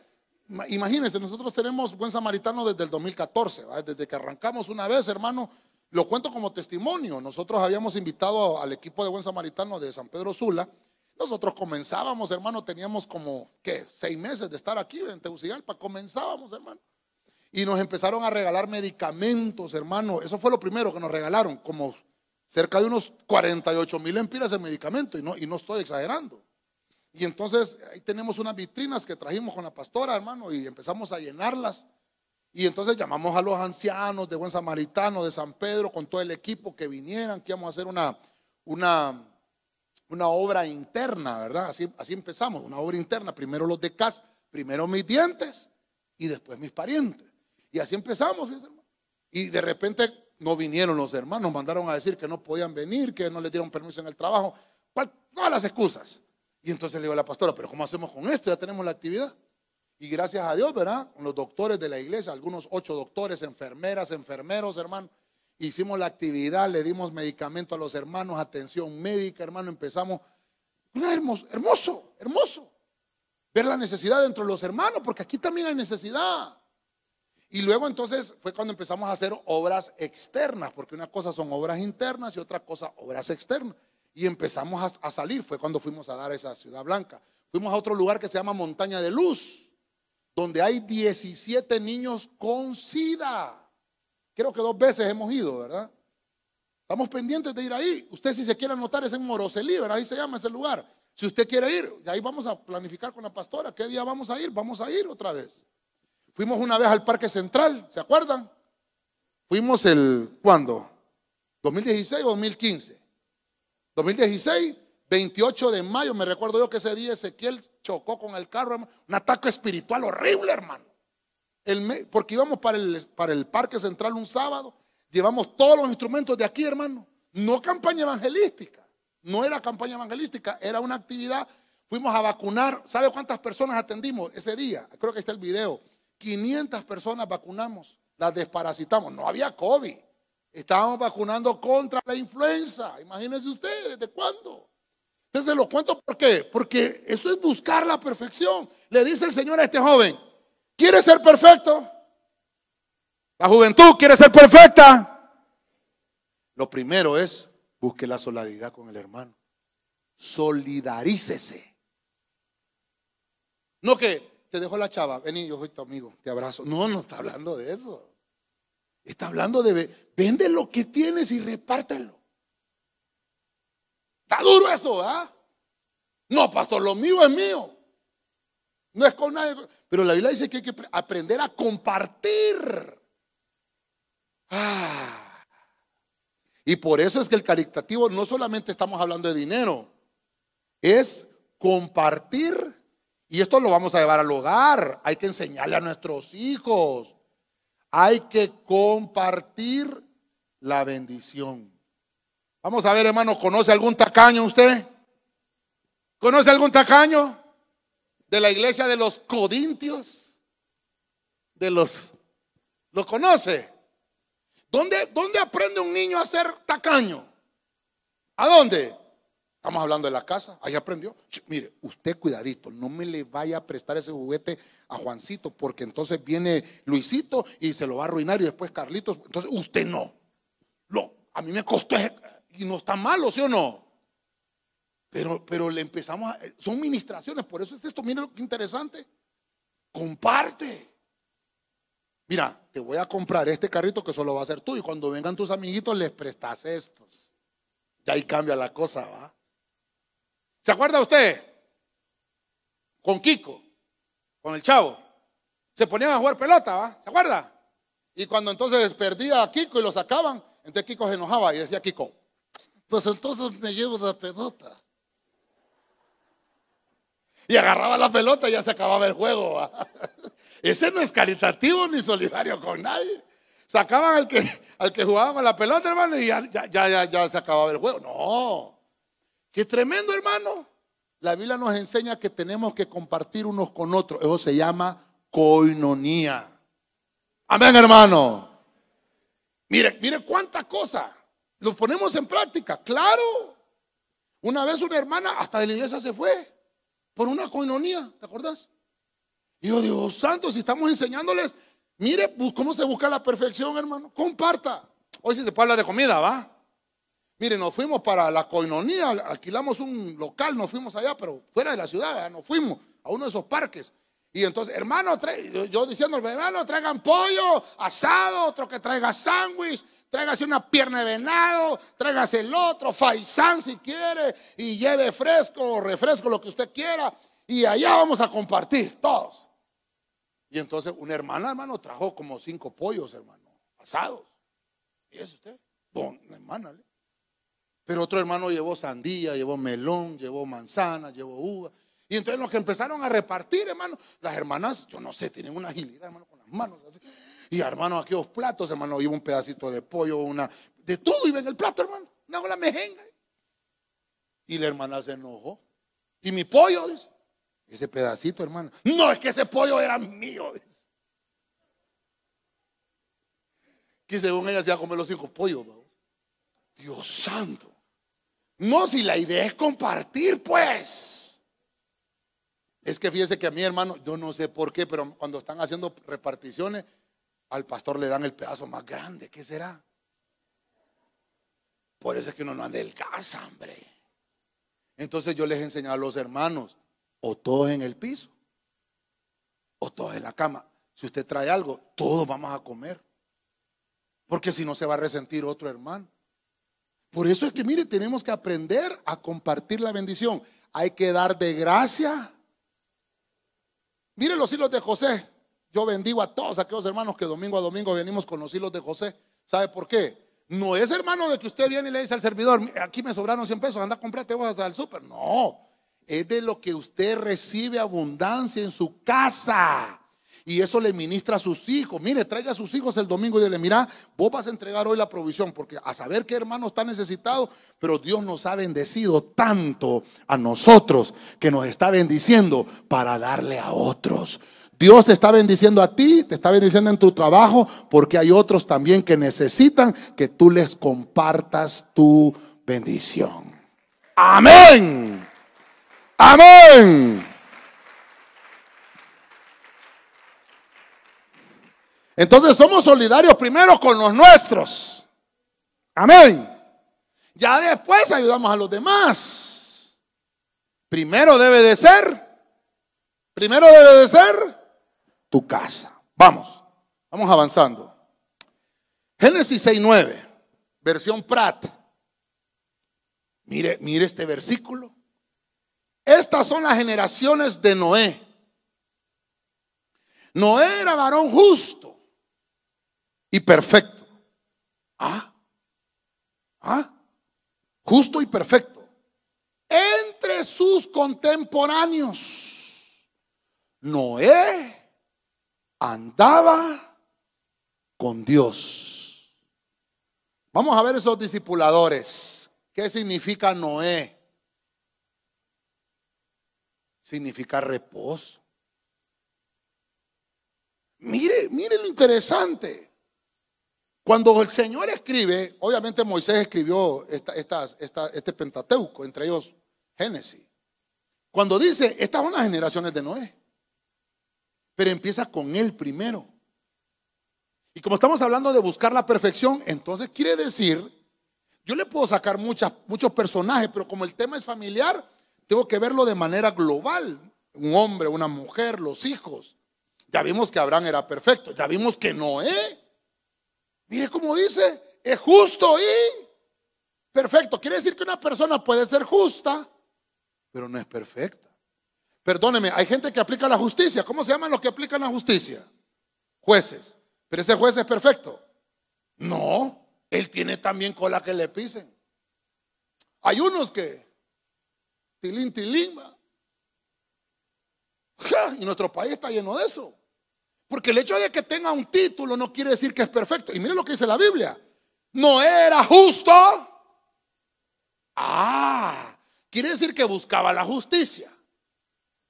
Imagínense, nosotros tenemos buen samaritano desde el 2014, desde que arrancamos una vez, hermano, lo cuento como testimonio. Nosotros habíamos invitado al equipo de buen samaritano de San Pedro Sula. Nosotros comenzábamos, hermano, teníamos como, ¿qué? Seis meses de estar aquí en Tegucigalpa. Comenzábamos, hermano. Y nos empezaron a regalar medicamentos, hermano. Eso fue lo primero que nos regalaron, como cerca de unos 48 mil empiras de medicamentos, y no, y no estoy exagerando. Y entonces ahí tenemos unas vitrinas que trajimos con la pastora, hermano, y empezamos a llenarlas. Y entonces llamamos a los ancianos de Buen Samaritano, de San Pedro, con todo el equipo que vinieran, que íbamos a hacer una, una, una obra interna, ¿verdad? Así, así empezamos, una obra interna. Primero los de casa, primero mis dientes y después mis parientes. Y así empezamos, Y de repente no vinieron los hermanos, mandaron a decir que no podían venir, que no les dieron permiso en el trabajo, todas las excusas. Y entonces le digo a la pastora, pero ¿cómo hacemos con esto? Ya tenemos la actividad. Y gracias a Dios, ¿verdad? Los doctores de la iglesia, algunos ocho doctores, enfermeras, enfermeros, hermano. Hicimos la actividad, le dimos medicamento a los hermanos, atención médica, hermano. Empezamos. Hermoso, hermoso, hermoso. Ver la necesidad dentro de los hermanos, porque aquí también hay necesidad. Y luego entonces fue cuando empezamos a hacer obras externas, porque una cosa son obras internas y otra cosa obras externas. Y empezamos a, salir, fue cuando fuimos a dar esa ciudad blanca. Fuimos a otro lugar que se llama Montaña de Luz, donde hay 17 niños con SIDA. Creo que dos veces hemos ido, ¿verdad? Estamos pendientes de ir ahí. Usted si se quiere anotar es en Moroselí, ¿verdad? Ahí se llama ese lugar. Si usted quiere ir, ahí vamos a planificar con la pastora. ¿Qué día vamos a ir? Vamos a ir otra vez. Fuimos una vez al Parque Central, ¿se acuerdan? Fuimos el, ¿cuándo? ¿2016 o 2015? 2016, 28 de mayo, me recuerdo yo que ese día Ezequiel chocó con el carro, un ataque espiritual horrible, hermano. Porque íbamos para el, para el Parque Central un sábado, llevamos todos los instrumentos de aquí, hermano. No campaña evangelística, no era campaña evangelística, era una actividad. Fuimos a vacunar, ¿sabe cuántas personas atendimos ese día? Creo que está el video 500 personas vacunamos, las desparasitamos. No había COVID. Estábamos vacunando contra la influenza. Imagínense ustedes, ¿desde cuándo? Entonces lo cuento por qué. Porque eso es buscar la perfección. Le dice el Señor a este joven, ¿quiere ser perfecto? La juventud quiere ser perfecta. Lo primero es busque la solidaridad con el hermano. Solidarícese. No que te dejo la chava, vení, yo soy tu amigo, te abrazo. No, no está hablando de eso. Está hablando de vende lo que tienes y repártelo. Está duro eso, ¿ah? No, pastor, lo mío es mío. No es con nadie. Pero la Biblia dice que hay que aprender a compartir. Ah. Y por eso es que el caritativo no solamente estamos hablando de dinero, es compartir y esto lo vamos a llevar al hogar. Hay que enseñarle a nuestros hijos. Hay que compartir la bendición. Vamos a ver, hermano, ¿conoce algún tacaño usted? ¿Conoce algún tacaño? De la iglesia de los Codintios. De los... ¿Lo conoce? ¿Dónde, ¿Dónde aprende un niño a ser tacaño? ¿A dónde? Estamos hablando de la casa, ahí aprendió. mire, usted cuidadito, no me le vaya a prestar ese juguete a Juancito, porque entonces viene Luisito y se lo va a arruinar y después Carlitos. Entonces usted no. No, a mí me costó y no está malo, ¿sí o no? Pero, pero le empezamos a. Son ministraciones, por eso es esto. Mira lo que interesante. Comparte. Mira, te voy a comprar este carrito que solo va a ser tú. Y cuando vengan tus amiguitos, les prestas estos. Ya ahí cambia la cosa, ¿va? ¿Se acuerda usted? Con Kiko, con el chavo. Se ponían a jugar pelota, ¿va? ¿Se acuerda? Y cuando entonces perdía a Kiko y lo sacaban, entonces Kiko se enojaba y decía Kiko, pues entonces me llevo la pelota. Y agarraba la pelota y ya se acababa el juego. (laughs) Ese no es caritativo ni solidario con nadie. Sacaban al que, al que jugaba con la pelota, hermano, y ya, ya, ya, ya se acababa el juego. No. Qué tremendo, hermano. La Biblia nos enseña que tenemos que compartir unos con otros. Eso se llama coinonía. Amén, hermano. Mire, mire cuánta cosa. Lo ponemos en práctica, claro. Una vez una hermana hasta de la iglesia se fue por una coinonía, ¿te acordás? Y yo, Dios santo, si estamos enseñándoles, mire cómo se busca la perfección, hermano. Comparta. Hoy sí se puede hablar de comida, ¿va? Mire, nos fuimos para la coinonía, alquilamos un local, nos fuimos allá, pero fuera de la ciudad, nos fuimos a uno de esos parques. Y entonces, hermano, yo diciendo, hermano, traigan pollo, asado, otro que traiga sándwich, tráigase una pierna de venado, tráigase el otro, faisán si quiere, y lleve fresco, refresco, lo que usted quiera, y allá vamos a compartir todos. Y entonces una hermana, hermano, trajo como cinco pollos, hermano, asados. ¿Y es usted? Bon, hermana, ¿le? Pero otro hermano llevó sandía, llevó melón, llevó manzana, llevó uva. Y entonces los que empezaron a repartir, hermano, las hermanas, yo no sé, tienen una agilidad, hermano, con las manos así. Y hermano, aquellos platos, hermano, iba un pedacito de pollo, una, de todo iba en el plato, hermano, una la mejenga. Y la hermana se enojó. ¿Y mi pollo? Dice. Ese pedacito, hermano. No, es que ese pollo era mío. Dice. Que según ella se iba a comer los cinco pollos. Dios santo. No, si la idea es compartir, pues. Es que fíjese que a mi hermano, yo no sé por qué, pero cuando están haciendo reparticiones, al pastor le dan el pedazo más grande. ¿Qué será? Por eso es que uno no adelgaza, hombre. Entonces yo les enseño a los hermanos, o todos en el piso, o todos en la cama. Si usted trae algo, todos vamos a comer. Porque si no se va a resentir otro hermano. Por eso es que, mire, tenemos que aprender a compartir la bendición. Hay que dar de gracia. Mire los hilos de José. Yo bendigo a todos aquellos hermanos que domingo a domingo venimos con los hilos de José. ¿Sabe por qué? No es hermano de que usted viene y le dice al servidor, aquí me sobraron 100 pesos, anda a comprarte hojas al súper. No, es de lo que usted recibe abundancia en su casa y eso le ministra a sus hijos. Mire, traiga a sus hijos el domingo y dile, mira, vos vas a entregar hoy la provisión, porque a saber qué hermano está necesitado, pero Dios nos ha bendecido tanto a nosotros que nos está bendiciendo para darle a otros. Dios te está bendiciendo a ti, te está bendiciendo en tu trabajo, porque hay otros también que necesitan que tú les compartas tu bendición. Amén. Amén. Entonces somos solidarios primero con los nuestros. Amén. Ya después ayudamos a los demás. Primero debe de ser, primero debe de ser tu casa. Vamos, vamos avanzando. Génesis 6.9, versión Prat. Mire, mire este versículo. Estas son las generaciones de Noé. Noé era varón justo y perfecto. Ah, ah, justo y perfecto. Entre sus contemporáneos, Noé andaba con Dios. Vamos a ver esos discipuladores. ¿Qué significa Noé? Significa reposo. Mire, mire lo interesante. Cuando el Señor escribe, obviamente Moisés escribió este Pentateuco, entre ellos Génesis. Cuando dice, estas son las generaciones de Noé. Pero empieza con él primero. Y como estamos hablando de buscar la perfección, entonces quiere decir, yo le puedo sacar muchas, muchos personajes, pero como el tema es familiar, tengo que verlo de manera global. Un hombre, una mujer, los hijos. Ya vimos que Abraham era perfecto, ya vimos que Noé Mire cómo dice, es justo y perfecto. Quiere decir que una persona puede ser justa, pero no es perfecta. Perdóneme, hay gente que aplica la justicia. ¿Cómo se llaman los que aplican la justicia? Jueces. Pero ese juez es perfecto. No, él tiene también cola que le pisen. Hay unos que, tilín, tilín, y nuestro país está lleno de eso. Porque el hecho de que tenga un título no quiere decir que es perfecto. Y miren lo que dice la Biblia. No era justo. Ah, quiere decir que buscaba la justicia.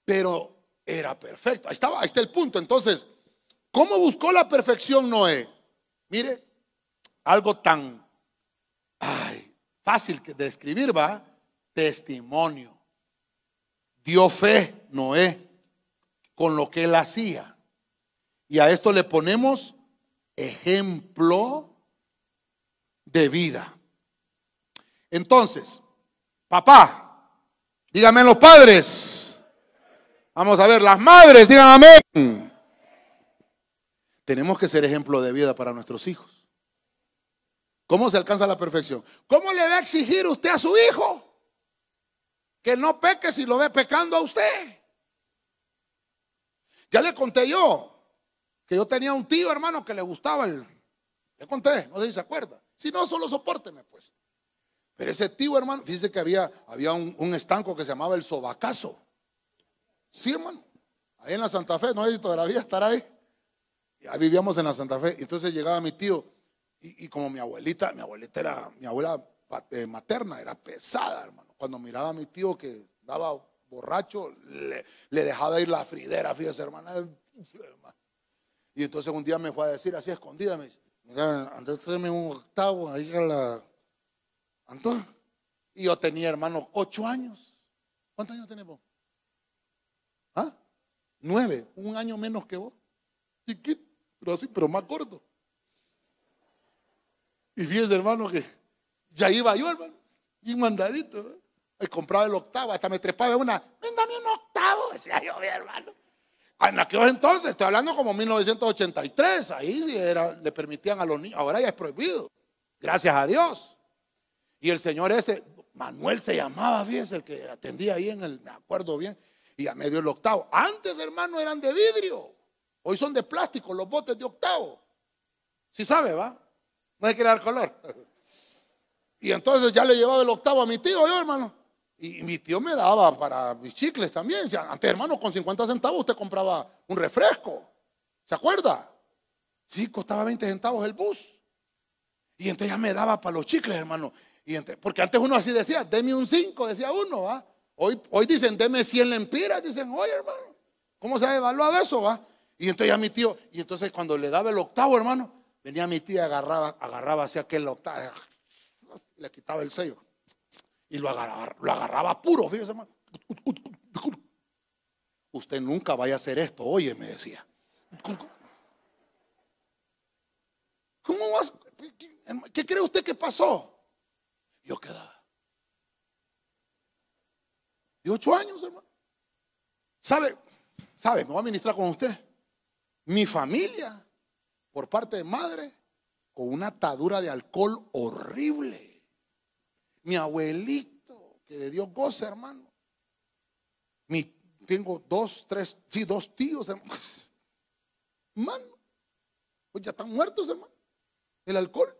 Pero era perfecto. Ahí estaba, ahí está el punto. Entonces, ¿cómo buscó la perfección Noé? Mire, algo tan ay, fácil de escribir, va. Testimonio. Dio fe Noé con lo que él hacía. Y a esto le ponemos ejemplo de vida. Entonces, papá, díganme los padres. Vamos a ver, las madres, digan amén. Tenemos que ser ejemplo de vida para nuestros hijos. ¿Cómo se alcanza la perfección? ¿Cómo le va a exigir usted a su hijo que no peque si lo ve pecando a usted? Ya le conté yo, que yo tenía un tío, hermano, que le gustaba el. Le conté, no sé si se acuerda. Si no, solo soporteme, pues. Pero ese tío, hermano, fíjese que había, había un, estanco que se llamaba el Sobacazo. Sí, hermano. Ahí en la Santa Fe, no sé si todavía estará ahí. Ahí vivíamos en la Santa Fe. Entonces llegaba mi tío, y, como mi abuelita, mi abuelita era, mi abuela eh, materna era pesada, hermano. Cuando miraba a mi tío que daba borracho, le, le dejaba ir la fridera, fíjese, hermana. (laughs) Y entonces un día me fue a decir así escondida, me dice, mira, antes tráeme un octavo ahí a la... Antón. Y yo tenía, hermano, ocho años. ¿Cuántos años tenés vos? ¿Ah? Nueve, un año menos que vos. Chiquito, pero así, pero más corto. Y fíjese, hermano, que ya iba yo, hermano, y mandadito. ¿eh? Y compraba el octavo, hasta me trepaba una, dame un octavo, decía yo, mi hermano. En aquellos entonces, estoy hablando como 1983, ahí sí era, le permitían a los niños, ahora ya es prohibido, gracias a Dios. Y el señor este, Manuel se llamaba, fíjese, el que atendía ahí en el, me acuerdo bien, y a medio el octavo. Antes, hermano, eran de vidrio, hoy son de plástico los botes de octavo. Si sabe, va? No hay que dar color. (laughs) Y entonces ya le llevaba el octavo a mi tío, yo, hermano. Y mi tío me daba para mis chicles también. Antes, hermano, con 50 centavos usted compraba un refresco. ¿Se acuerda? Sí, costaba 20 centavos el bus. Y entonces ya me daba para los chicles, hermano. Y porque antes uno así decía, deme un 5, decía uno, ¿va? Hoy, hoy dicen, deme 100 lempiras. Dicen, oye, hermano, ¿cómo se ha evaluado eso, va? Y entonces ya mi tío, y entonces cuando le daba el octavo, hermano, venía mi tía, agarraba, agarraba hacia aquel octavo, le quitaba el sello y lo agarraba, lo agarraba puro, fíjese, hermano. Usted nunca vaya a hacer esto, oye, me decía. ¿Cómo vas? ¿Qué cree usted que pasó? Yo quedaba. De ocho años, hermano. ¿Sabe? ¿Sabe? Me voy a ministrar con usted. Mi familia, por parte de madre, con una atadura de alcohol horrible mi abuelito, que de Dios goza, hermano. Mi, tengo dos, tres, sí, dos tíos, hermano. (laughs) Hermano, pues ya están muertos, hermano. El alcohol.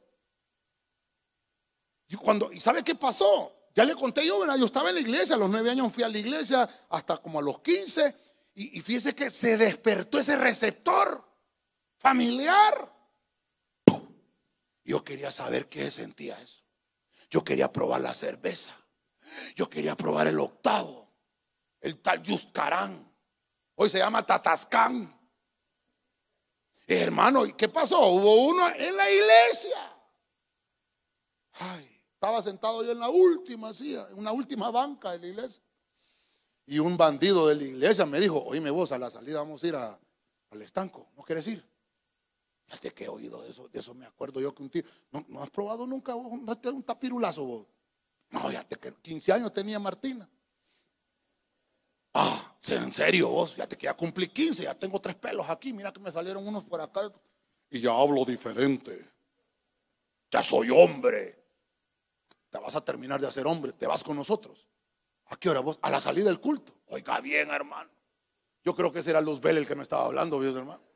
Y cuando, ¿y sabe qué pasó? Ya le conté yo, ¿verdad? Yo estaba en la iglesia, a los nueve años fui a la iglesia, hasta como a los quince, y, y fíjese que se despertó ese receptor familiar. Yo quería saber qué sentía eso. Yo quería probar la cerveza. Yo quería probar el octavo. El tal Yuscarán. Hoy se llama Tatascán. hermano, ¿y qué pasó? Hubo uno en la iglesia. Ay, estaba sentado yo en la última silla, en una última banca de la iglesia. Y un bandido de la iglesia me dijo, oíme vos, a la salida vamos a ir al estanco. ¿No quieres ir? Fíjate que he oído de eso, de eso me acuerdo yo que un tío, ¿no, has probado nunca un, un tapirulazo vos? No, fíjate que 15 años tenía Martina. Ah, en serio vos, fíjate que ya cumplí 15, ya tengo tres pelos aquí, mira que me salieron unos por acá. Y ya hablo diferente. Ya soy hombre. Te vas a terminar de hacer hombre, te vas con nosotros. ¿A qué hora vos? A la salida del culto. Oiga bien, hermano. Yo creo que ese era Luz Bell el que me estaba hablando, Dios hermano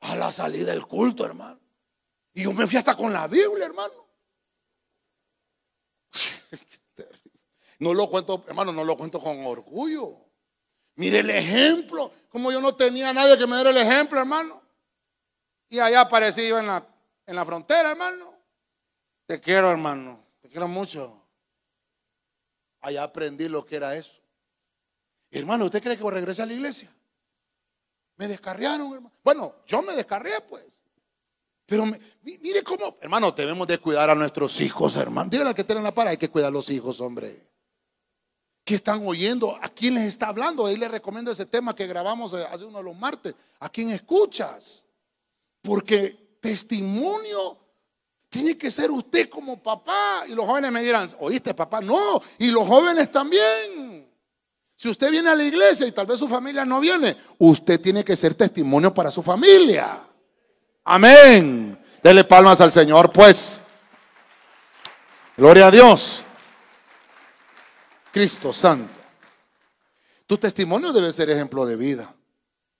a la salida del culto, hermano. Y yo me fui hasta con la Biblia, hermano. (laughs) No lo cuento, hermano, no lo cuento con orgullo. Mire el ejemplo, como yo no tenía nadie que me diera el ejemplo, hermano. Y allá aparecí en la, en la frontera, hermano. Te quiero, hermano, te quiero mucho. Allá aprendí lo que era eso. Hermano, ¿usted cree que regrese a la iglesia? Me descarriaron, hermano. Bueno, yo me descarrié, pues. Pero mire cómo, hermano, debemos de cuidar a nuestros hijos, hermano. Dígale al que tiene la para, hay que cuidar a los hijos, hombre. ¿Qué están oyendo? ¿A quién les está hablando? Ahí les recomiendo ese tema que grabamos eh, hace uno de los martes. ¿A quién escuchas? Porque testimonio tiene que ser usted como papá. Y los jóvenes me dirán, ¿oíste papá? No, y los jóvenes también. Si usted viene a la iglesia y tal vez su familia no viene, usted tiene que ser testimonio para su familia. Amén. Dele palmas al Señor, pues. Gloria a Dios. Cristo Santo. Tu testimonio debe ser ejemplo de vida.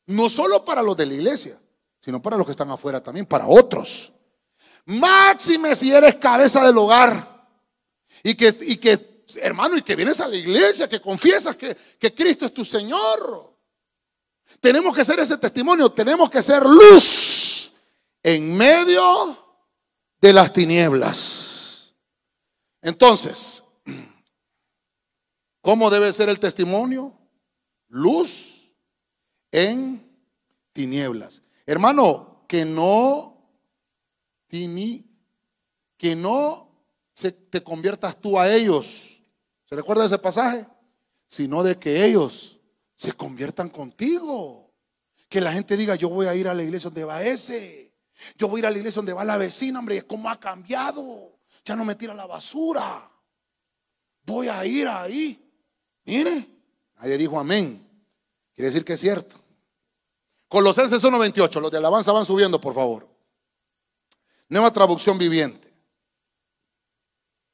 No solo para los de la iglesia, sino para los que están afuera también, para otros. Máxime si eres cabeza del hogar y que, y que hermano, y que vienes a la iglesia, que confiesas que, Cristo es tu Señor. Tenemos que ser ese testimonio, tenemos que ser luz en medio de las tinieblas. Entonces, (clears throat) ¿Cómo debe ser el testimonio? Luz en tinieblas. Hermano, que no que no se, te conviertas tú a ellos. ¿Se recuerda ese pasaje? Sino de que ellos se conviertan contigo. Que la gente diga, yo voy a ir a la iglesia donde va ese. Yo voy a ir a la iglesia donde va la vecina, hombre, ¿cómo ha cambiado? Ya no me tira la basura. Voy a ir ahí. Mire, nadie dijo amén. Quiere decir que es cierto. Colosenses 1.28, los de alabanza van subiendo, por favor. Nueva traducción viviente.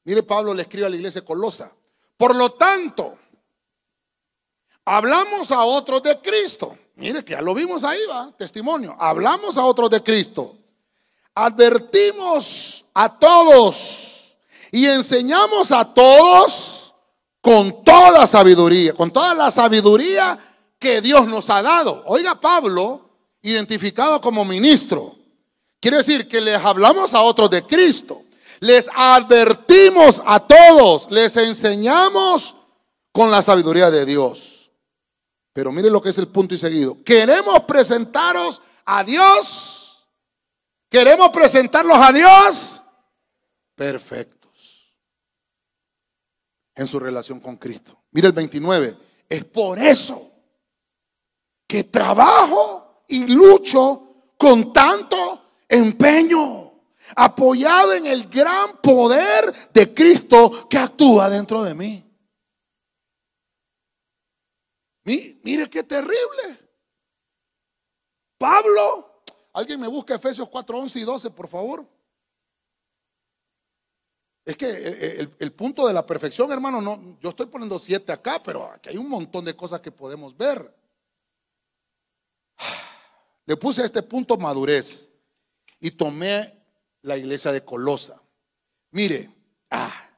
Mire, Pablo le escribe a la iglesia Colosa. Por lo tanto, hablamos a otros de Cristo. Mire que ya lo vimos ahí, va, testimonio. Hablamos a otros de Cristo. Advertimos a todos y enseñamos a todos con toda sabiduría, con toda la sabiduría que Dios nos ha dado. Oiga, Pablo, identificado como ministro, quiere decir que les hablamos a otros de Cristo, les advertimos a todos, les enseñamos con la sabiduría de Dios. Pero mire lo que es el punto y seguido. Queremos presentaros a Dios. Queremos presentarlos a Dios perfectos en su relación con Cristo. Mire el 29. Es por eso que trabajo y lucho con tanto empeño, apoyado en el gran poder de Cristo que actúa dentro de mí. Mire qué terrible. Pablo, alguien me busca Efesios 4, 11 y 12, por favor. Es que eh, eh, el, punto de la perfección, hermano, no, yo estoy poniendo siete acá, pero aquí hay un montón de cosas que podemos ver. (sighs) Le puse a este punto madurez y tomé la iglesia de Colosa. Mire, ah,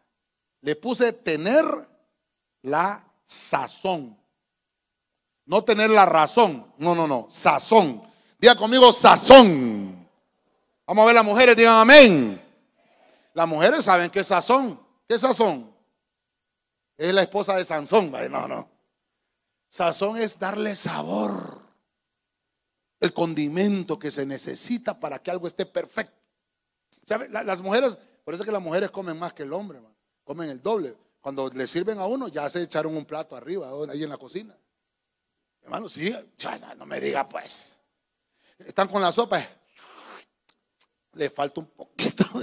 le puse tener la sazón. No tener la razón. No, no, no. Sazón. Diga conmigo sazón. Vamos a ver las mujeres, digan amén. Las mujeres saben qué sazón. ¿Qué sazón? Es la esposa de Sansón. No, no. Sazón es darle sabor el condimento que se necesita para que algo esté perfecto. Las mujeres, por eso es que las mujeres comen más que el hombre, comen el doble. Cuando le sirven a uno, ya se echaron un plato arriba, ahí en la cocina. Hermano, sí, no me diga pues. Están con la sopa. Le falta un poquito. (laughs)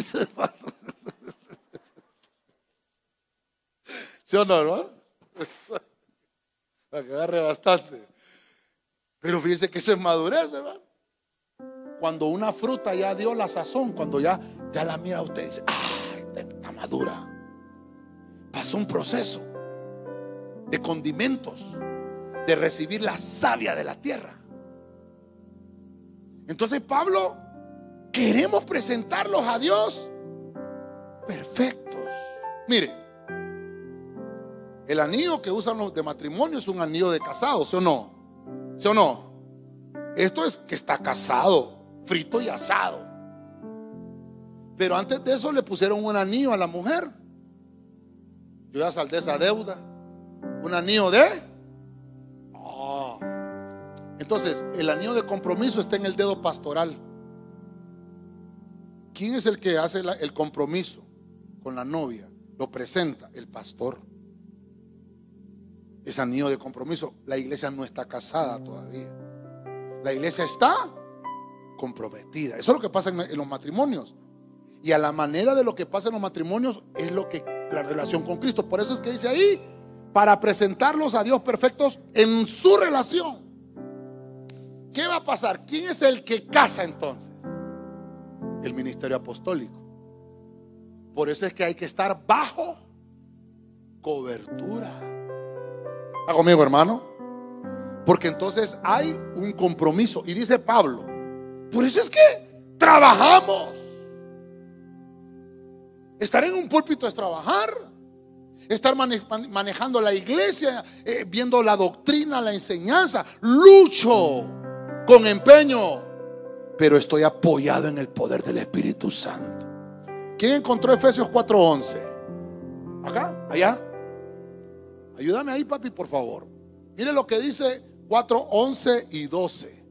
¿Sí o no, hermano? (laughs) Para que agarre bastante. Pero fíjense que eso es madurez, hermano. Cuando una fruta ya dio la sazón, cuando ya, ya la mira usted y dice, ¡ay, está madura! Pasó un proceso de condimentos, de recibir la savia de la tierra. Entonces Pablo, queremos presentarlos a Dios perfectos. Mire, el anillo que usan los de matrimonio es un anillo de casado, ¿sí o no? ¿Sí o no? Esto es que está casado, frito y asado. Pero antes de eso le pusieron un anillo a la mujer. Yo ya saldé esa deuda. Un anillo de... Ah. Entonces, el anillo de compromiso está en el dedo pastoral. ¿Quién es el que hace el compromiso con la novia? Lo presenta el pastor es anillo de compromiso. La iglesia no está casada todavía. La iglesia está comprometida. Eso es lo que pasa en, los matrimonios. Y a la manera de lo que pasa en los matrimonios es lo que la relación con Cristo. Por eso es que dice ahí, para presentarlos a Dios perfectos en su relación. ¿Qué va a pasar? ¿Quién es el que casa entonces? El ministerio apostólico. Por eso es que hay que estar bajo cobertura. ¿Está conmigo, hermano? Porque entonces hay un compromiso. Y dice Pablo, por eso es que trabajamos. Estar en un púlpito es trabajar. Estar manejando la iglesia, eh, viendo la doctrina, la enseñanza. Lucho con empeño, pero estoy apoyado en el poder del Espíritu Santo. ¿Quién encontró Efesios 4:11? ¿Acá? ¿Allá? Ayúdame ahí, papi, por favor. Mire lo que dice 4, 11 y 12.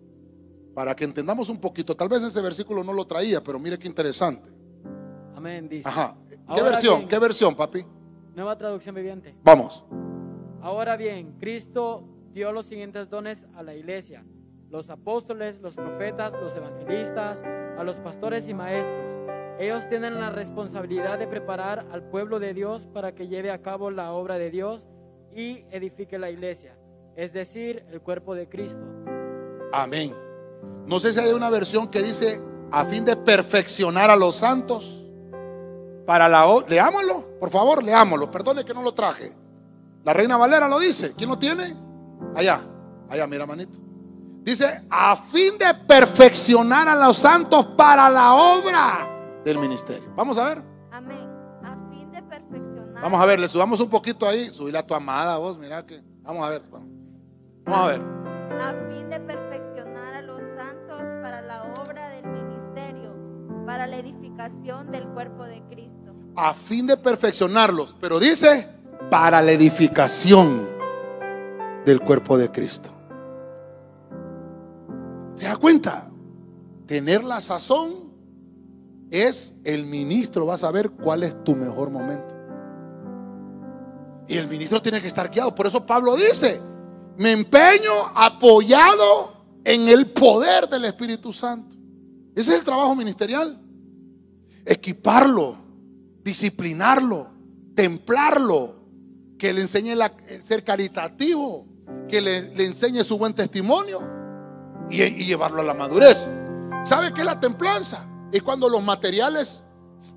Para que entendamos un poquito. Tal vez ese versículo no lo traía, pero mire qué interesante. Amén, dice. Ajá. ¿Qué Ahora versión? bien. ¿Qué versión, papi? Nueva traducción viviente. Vamos. Ahora bien, Cristo dio los siguientes dones a la iglesia. Los apóstoles, los profetas, los evangelistas, a los pastores y maestros. Ellos tienen la responsabilidad de preparar al pueblo de Dios para que lleve a cabo la obra de Dios y edifique la iglesia, es decir, el cuerpo de Cristo. Amén. No sé si hay una versión que dice a fin de perfeccionar a los santos para la o- leámoslo, por favor, leámoslo. Perdone que no lo traje. La Reina Valera lo dice. ¿Quién lo tiene? Allá, allá, mira, manito. Dice, a fin de perfeccionar a los santos para la obra del ministerio. Vamos a ver. Amén. A fin de perfeccionar. Vamos a ver, le subamos un poquito ahí. Subile a tu amada vos, mira que. Vamos a ver. Vamos a ver. A fin de perfeccionar para la edificación del cuerpo de Cristo. a fin de perfeccionarlos, pero dice para la edificación del cuerpo de Cristo. ¿Te das cuenta? Tener la sazón es el ministro, va a saber cuál es tu mejor momento. Y el ministro tiene que estar guiado. Por eso Pablo dice, me empeño apoyado en el poder del Espíritu Santo. Ese es el trabajo ministerial. Equiparlo, disciplinarlo, templarlo, que le enseñe la- ser caritativo, que le, enseñe su buen testimonio y, y llevarlo a la madurez. ¿Sabe qué es la templanza? Es cuando los materiales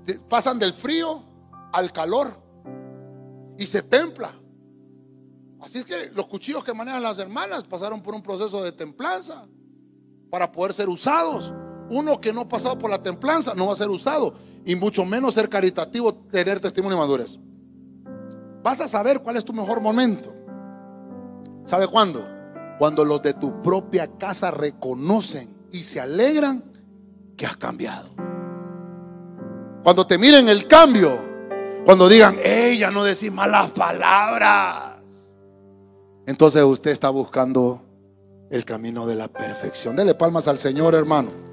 te- pasan del frío al calor y se templa. Así es que los cuchillos que manejan las hermanas pasaron por un proceso de templanza para poder ser usados. Uno que no ha pasado por la templanza no va a ser usado y mucho menos ser caritativo, tener testimonio y madurez. Vas a saber cuál es tu mejor momento. ¿Sabe cuándo? Cuando los de tu propia casa reconocen y se alegran que has cambiado. Cuando te miren el cambio, cuando digan, ella no decís malas palabras. Entonces usted está buscando el camino de la perfección. Dele palmas al Señor, hermano.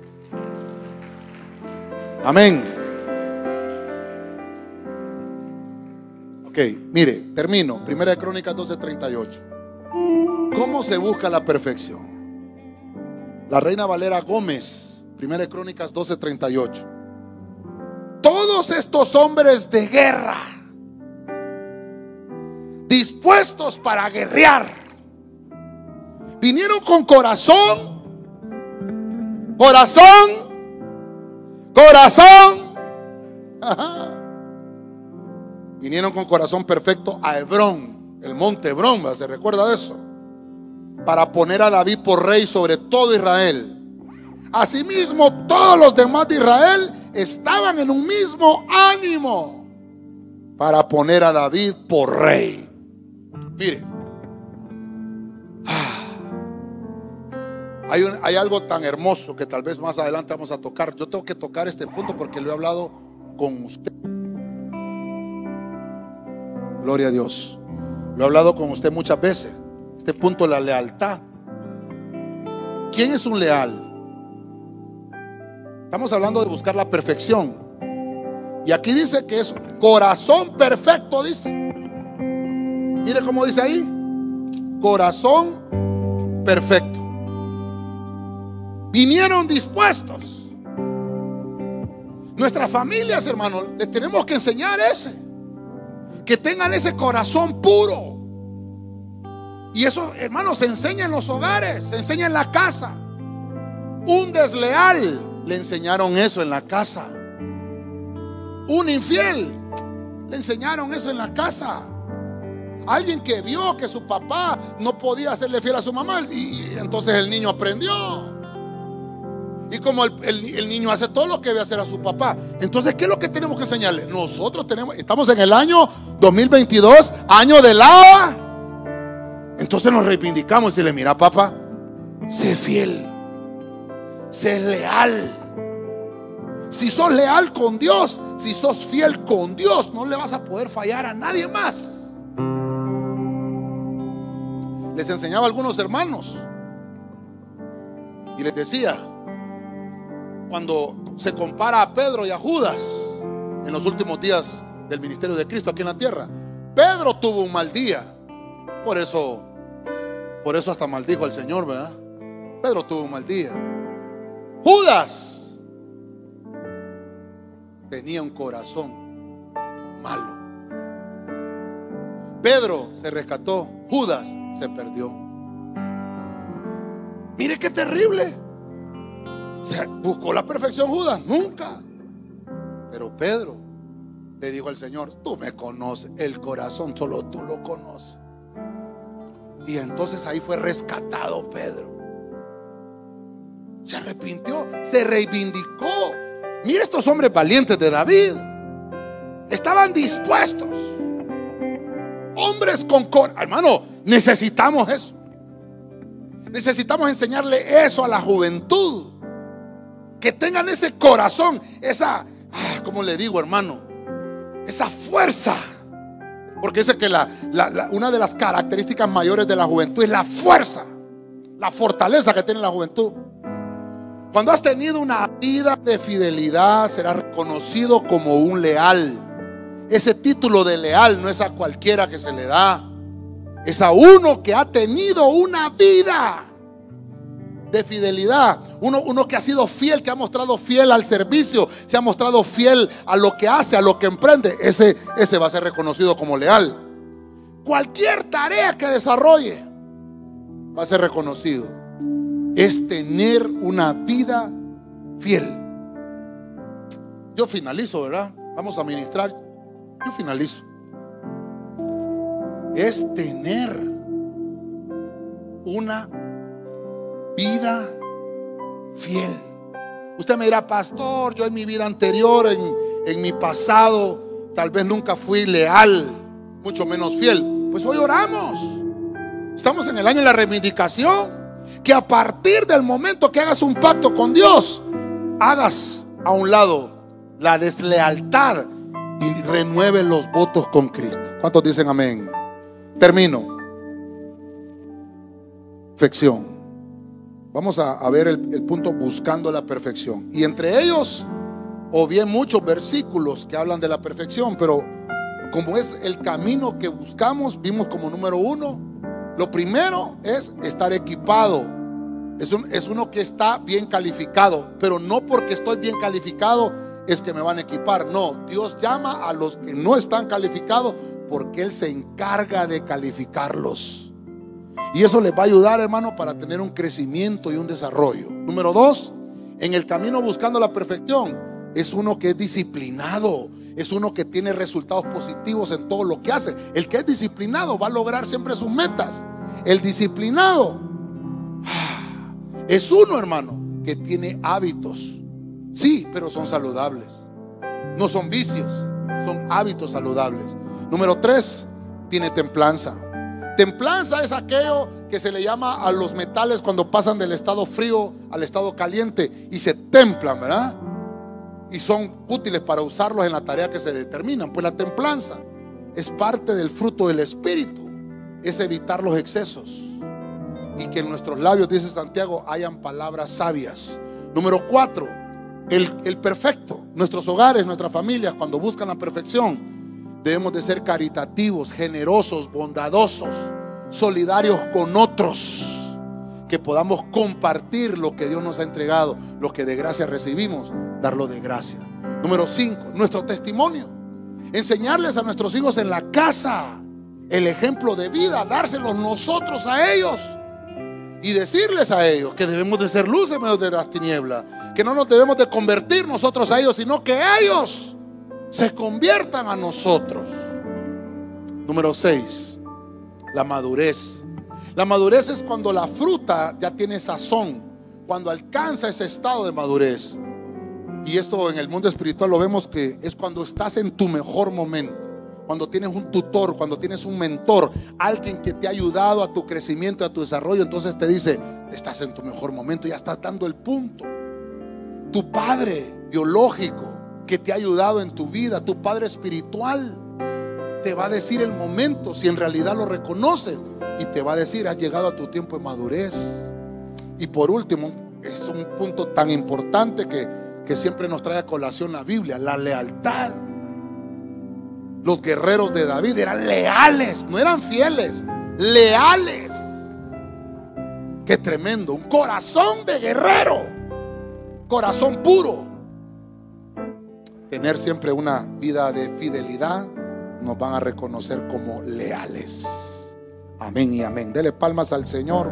Amén. Ok, mire, termino. Primera de Crónicas 12:38. ¿Cómo se busca la perfección? La reina Valera Gómez, Primera de Crónicas 12:38. Todos estos hombres de guerra, dispuestos para guerrear, vinieron con corazón, corazón, corazón. Vinieron con corazón perfecto a Hebrón, el monte Hebrón. ¿se recuerda de eso? Para poner a David por rey sobre todo Israel. Asimismo, todos los demás de Israel estaban en un mismo ánimo para poner a David por rey. Mire, hay, algo tan hermoso que tal vez más adelante vamos a tocar. Yo tengo que tocar este punto porque lo he hablado con usted. Gloria a Dios. Lo he hablado con usted muchas veces. Este punto la lealtad. ¿Quién es un leal? Estamos hablando de buscar la perfección. Y aquí dice que es corazón perfecto, dice. Mire cómo dice ahí. Corazón perfecto. Vinieron dispuestos. Nuestras familias, hermanos, les tenemos que enseñar ese que tengan ese corazón puro. Y eso, hermanos, se enseña en los hogares, se enseña en la casa. Un desleal le enseñaron eso en la casa. Un infiel le enseñaron eso en la casa. Alguien que vio que su papá no podía hacerle fiel a su mamá y, y entonces el niño aprendió. Y como el, el- niño hace todo lo que debe hacer a su papá. Entonces, ¿qué es lo que tenemos que enseñarle? Nosotros tenemos, estamos en el año 2022, año de la... Entonces nos reivindicamos y decirle, mira papá, sé fiel, sé leal. Si sos leal con Dios, si sos fiel con Dios, no le vas a poder fallar a nadie más. les enseñaba a algunos hermanos y les decía, cuando se compara a Pedro y a Judas en los últimos días del ministerio de Cristo aquí en la tierra, Pedro tuvo un mal día. Por eso, por eso hasta maldijo al Señor, ¿verdad? Pedro tuvo un mal día. Judas tenía un corazón malo. Pedro se rescató, Judas se perdió. Mire qué terrible. Se buscó la perfección Judas, nunca. Pero Pedro le dijo al Señor, tú me conoces, el corazón solo tú lo conoces. Y entonces ahí fue rescatado Pedro. Se arrepintió, se reivindicó. Mira estos hombres valientes de David. Estaban dispuestos. Hombres con cor. Hermano, necesitamos eso. Necesitamos enseñarle eso a la juventud. Que tengan ese corazón, esa, ah, como le digo, hermano, esa fuerza. Porque dice que la, una de las características mayores de la juventud es la fuerza, la fortaleza que tiene la juventud. Cuando has tenido una vida de fidelidad, serás reconocido como un leal. Ese título de leal no es a cualquiera que se le da, es a uno que ha tenido una vida de fidelidad. Uno, uno, que ha sido fiel, que ha mostrado fiel al servicio, se ha mostrado fiel a lo que hace, a lo que emprende. Ese, ese va a ser reconocido como leal. Cualquier tarea que desarrolle va a ser reconocido. Es tener una vida fiel. Yo finalizo, ¿verdad? Vamos a ministrar. Yo finalizo. Es tener una vida fiel. Usted me dirá, pastor, yo en mi vida anterior, en, en mi pasado, tal vez nunca fui leal, mucho menos fiel. Pues hoy oramos. Estamos en el año de la reivindicación. Que a partir del momento que hagas un pacto con Dios, hagas a un lado la deslealtad y renueve los votos con Cristo. ¿Cuántos dicen amén? Termino. Perfección. Vamos a, ver el, punto buscando la perfección. Y entre ellos, o bien muchos versículos que hablan de la perfección, pero como es el camino que buscamos, vimos como número uno, lo primero es estar equipado. Es uno que está bien calificado, pero no porque estoy bien calificado es que me van a equipar. No, Dios llama a los que no están calificados porque Él se encarga de calificarlos. Y eso les va a ayudar, hermano, para tener un crecimiento y un desarrollo. Número dos, en el camino buscando la perfección, es uno que es disciplinado. Es uno que tiene resultados positivos en todo lo que hace. El que es disciplinado va a lograr siempre sus metas. El disciplinado (sighs) es uno, hermano, que tiene hábitos. Sí, pero son saludables. No son vicios, son hábitos saludables. Número tres, tiene templanza. Templanza es aquello que se le llama a los metales cuando pasan del estado frío al estado caliente y se templan, ¿verdad? Y son útiles para usarlos en la tarea que se determinan. Pues la templanza es parte del fruto del Espíritu, es evitar los excesos. Y que en nuestros labios, dice Santiago, hayan palabras sabias. Número cuatro, el, el perfecto. Nuestros hogares, nuestras familias, cuando buscan la perfección, Debemos de ser caritativos, generosos, bondadosos, solidarios con otros. Que podamos compartir lo que Dios nos ha entregado, lo que de gracia recibimos, darlo de gracia. Número 5, nuestro testimonio. Enseñarles a nuestros hijos en la casa el ejemplo de vida, dárselos nosotros a ellos y decirles a ellos que debemos de ser luz en medio de las tinieblas, que no nos debemos de convertir nosotros a ellos, sino que ellos se conviertan a nosotros. Número 6, la madurez. La madurez es cuando la fruta ya tiene sazón, cuando alcanza ese estado de madurez. Y esto en el mundo espiritual lo vemos que es cuando estás en tu mejor momento. Cuando tienes un tutor, cuando tienes un mentor, alguien que te ha ayudado a tu crecimiento, a tu desarrollo, entonces te dice, estás en tu mejor momento, ya estás dando el punto. Tu padre biológico que te ha ayudado en tu vida, tu Padre espiritual, te va a decir el momento, si en realidad lo reconoces, y te va a decir, has llegado a tu tiempo de madurez. Y por último, es un punto tan importante que, que siempre nos trae a colación la Biblia, la lealtad. Los guerreros de David eran leales, no eran fieles, leales. Qué tremendo, un corazón de guerrero, corazón puro. Tener siempre una vida de fidelidad nos van a reconocer como leales. Amén y amén. Dele palmas al Señor.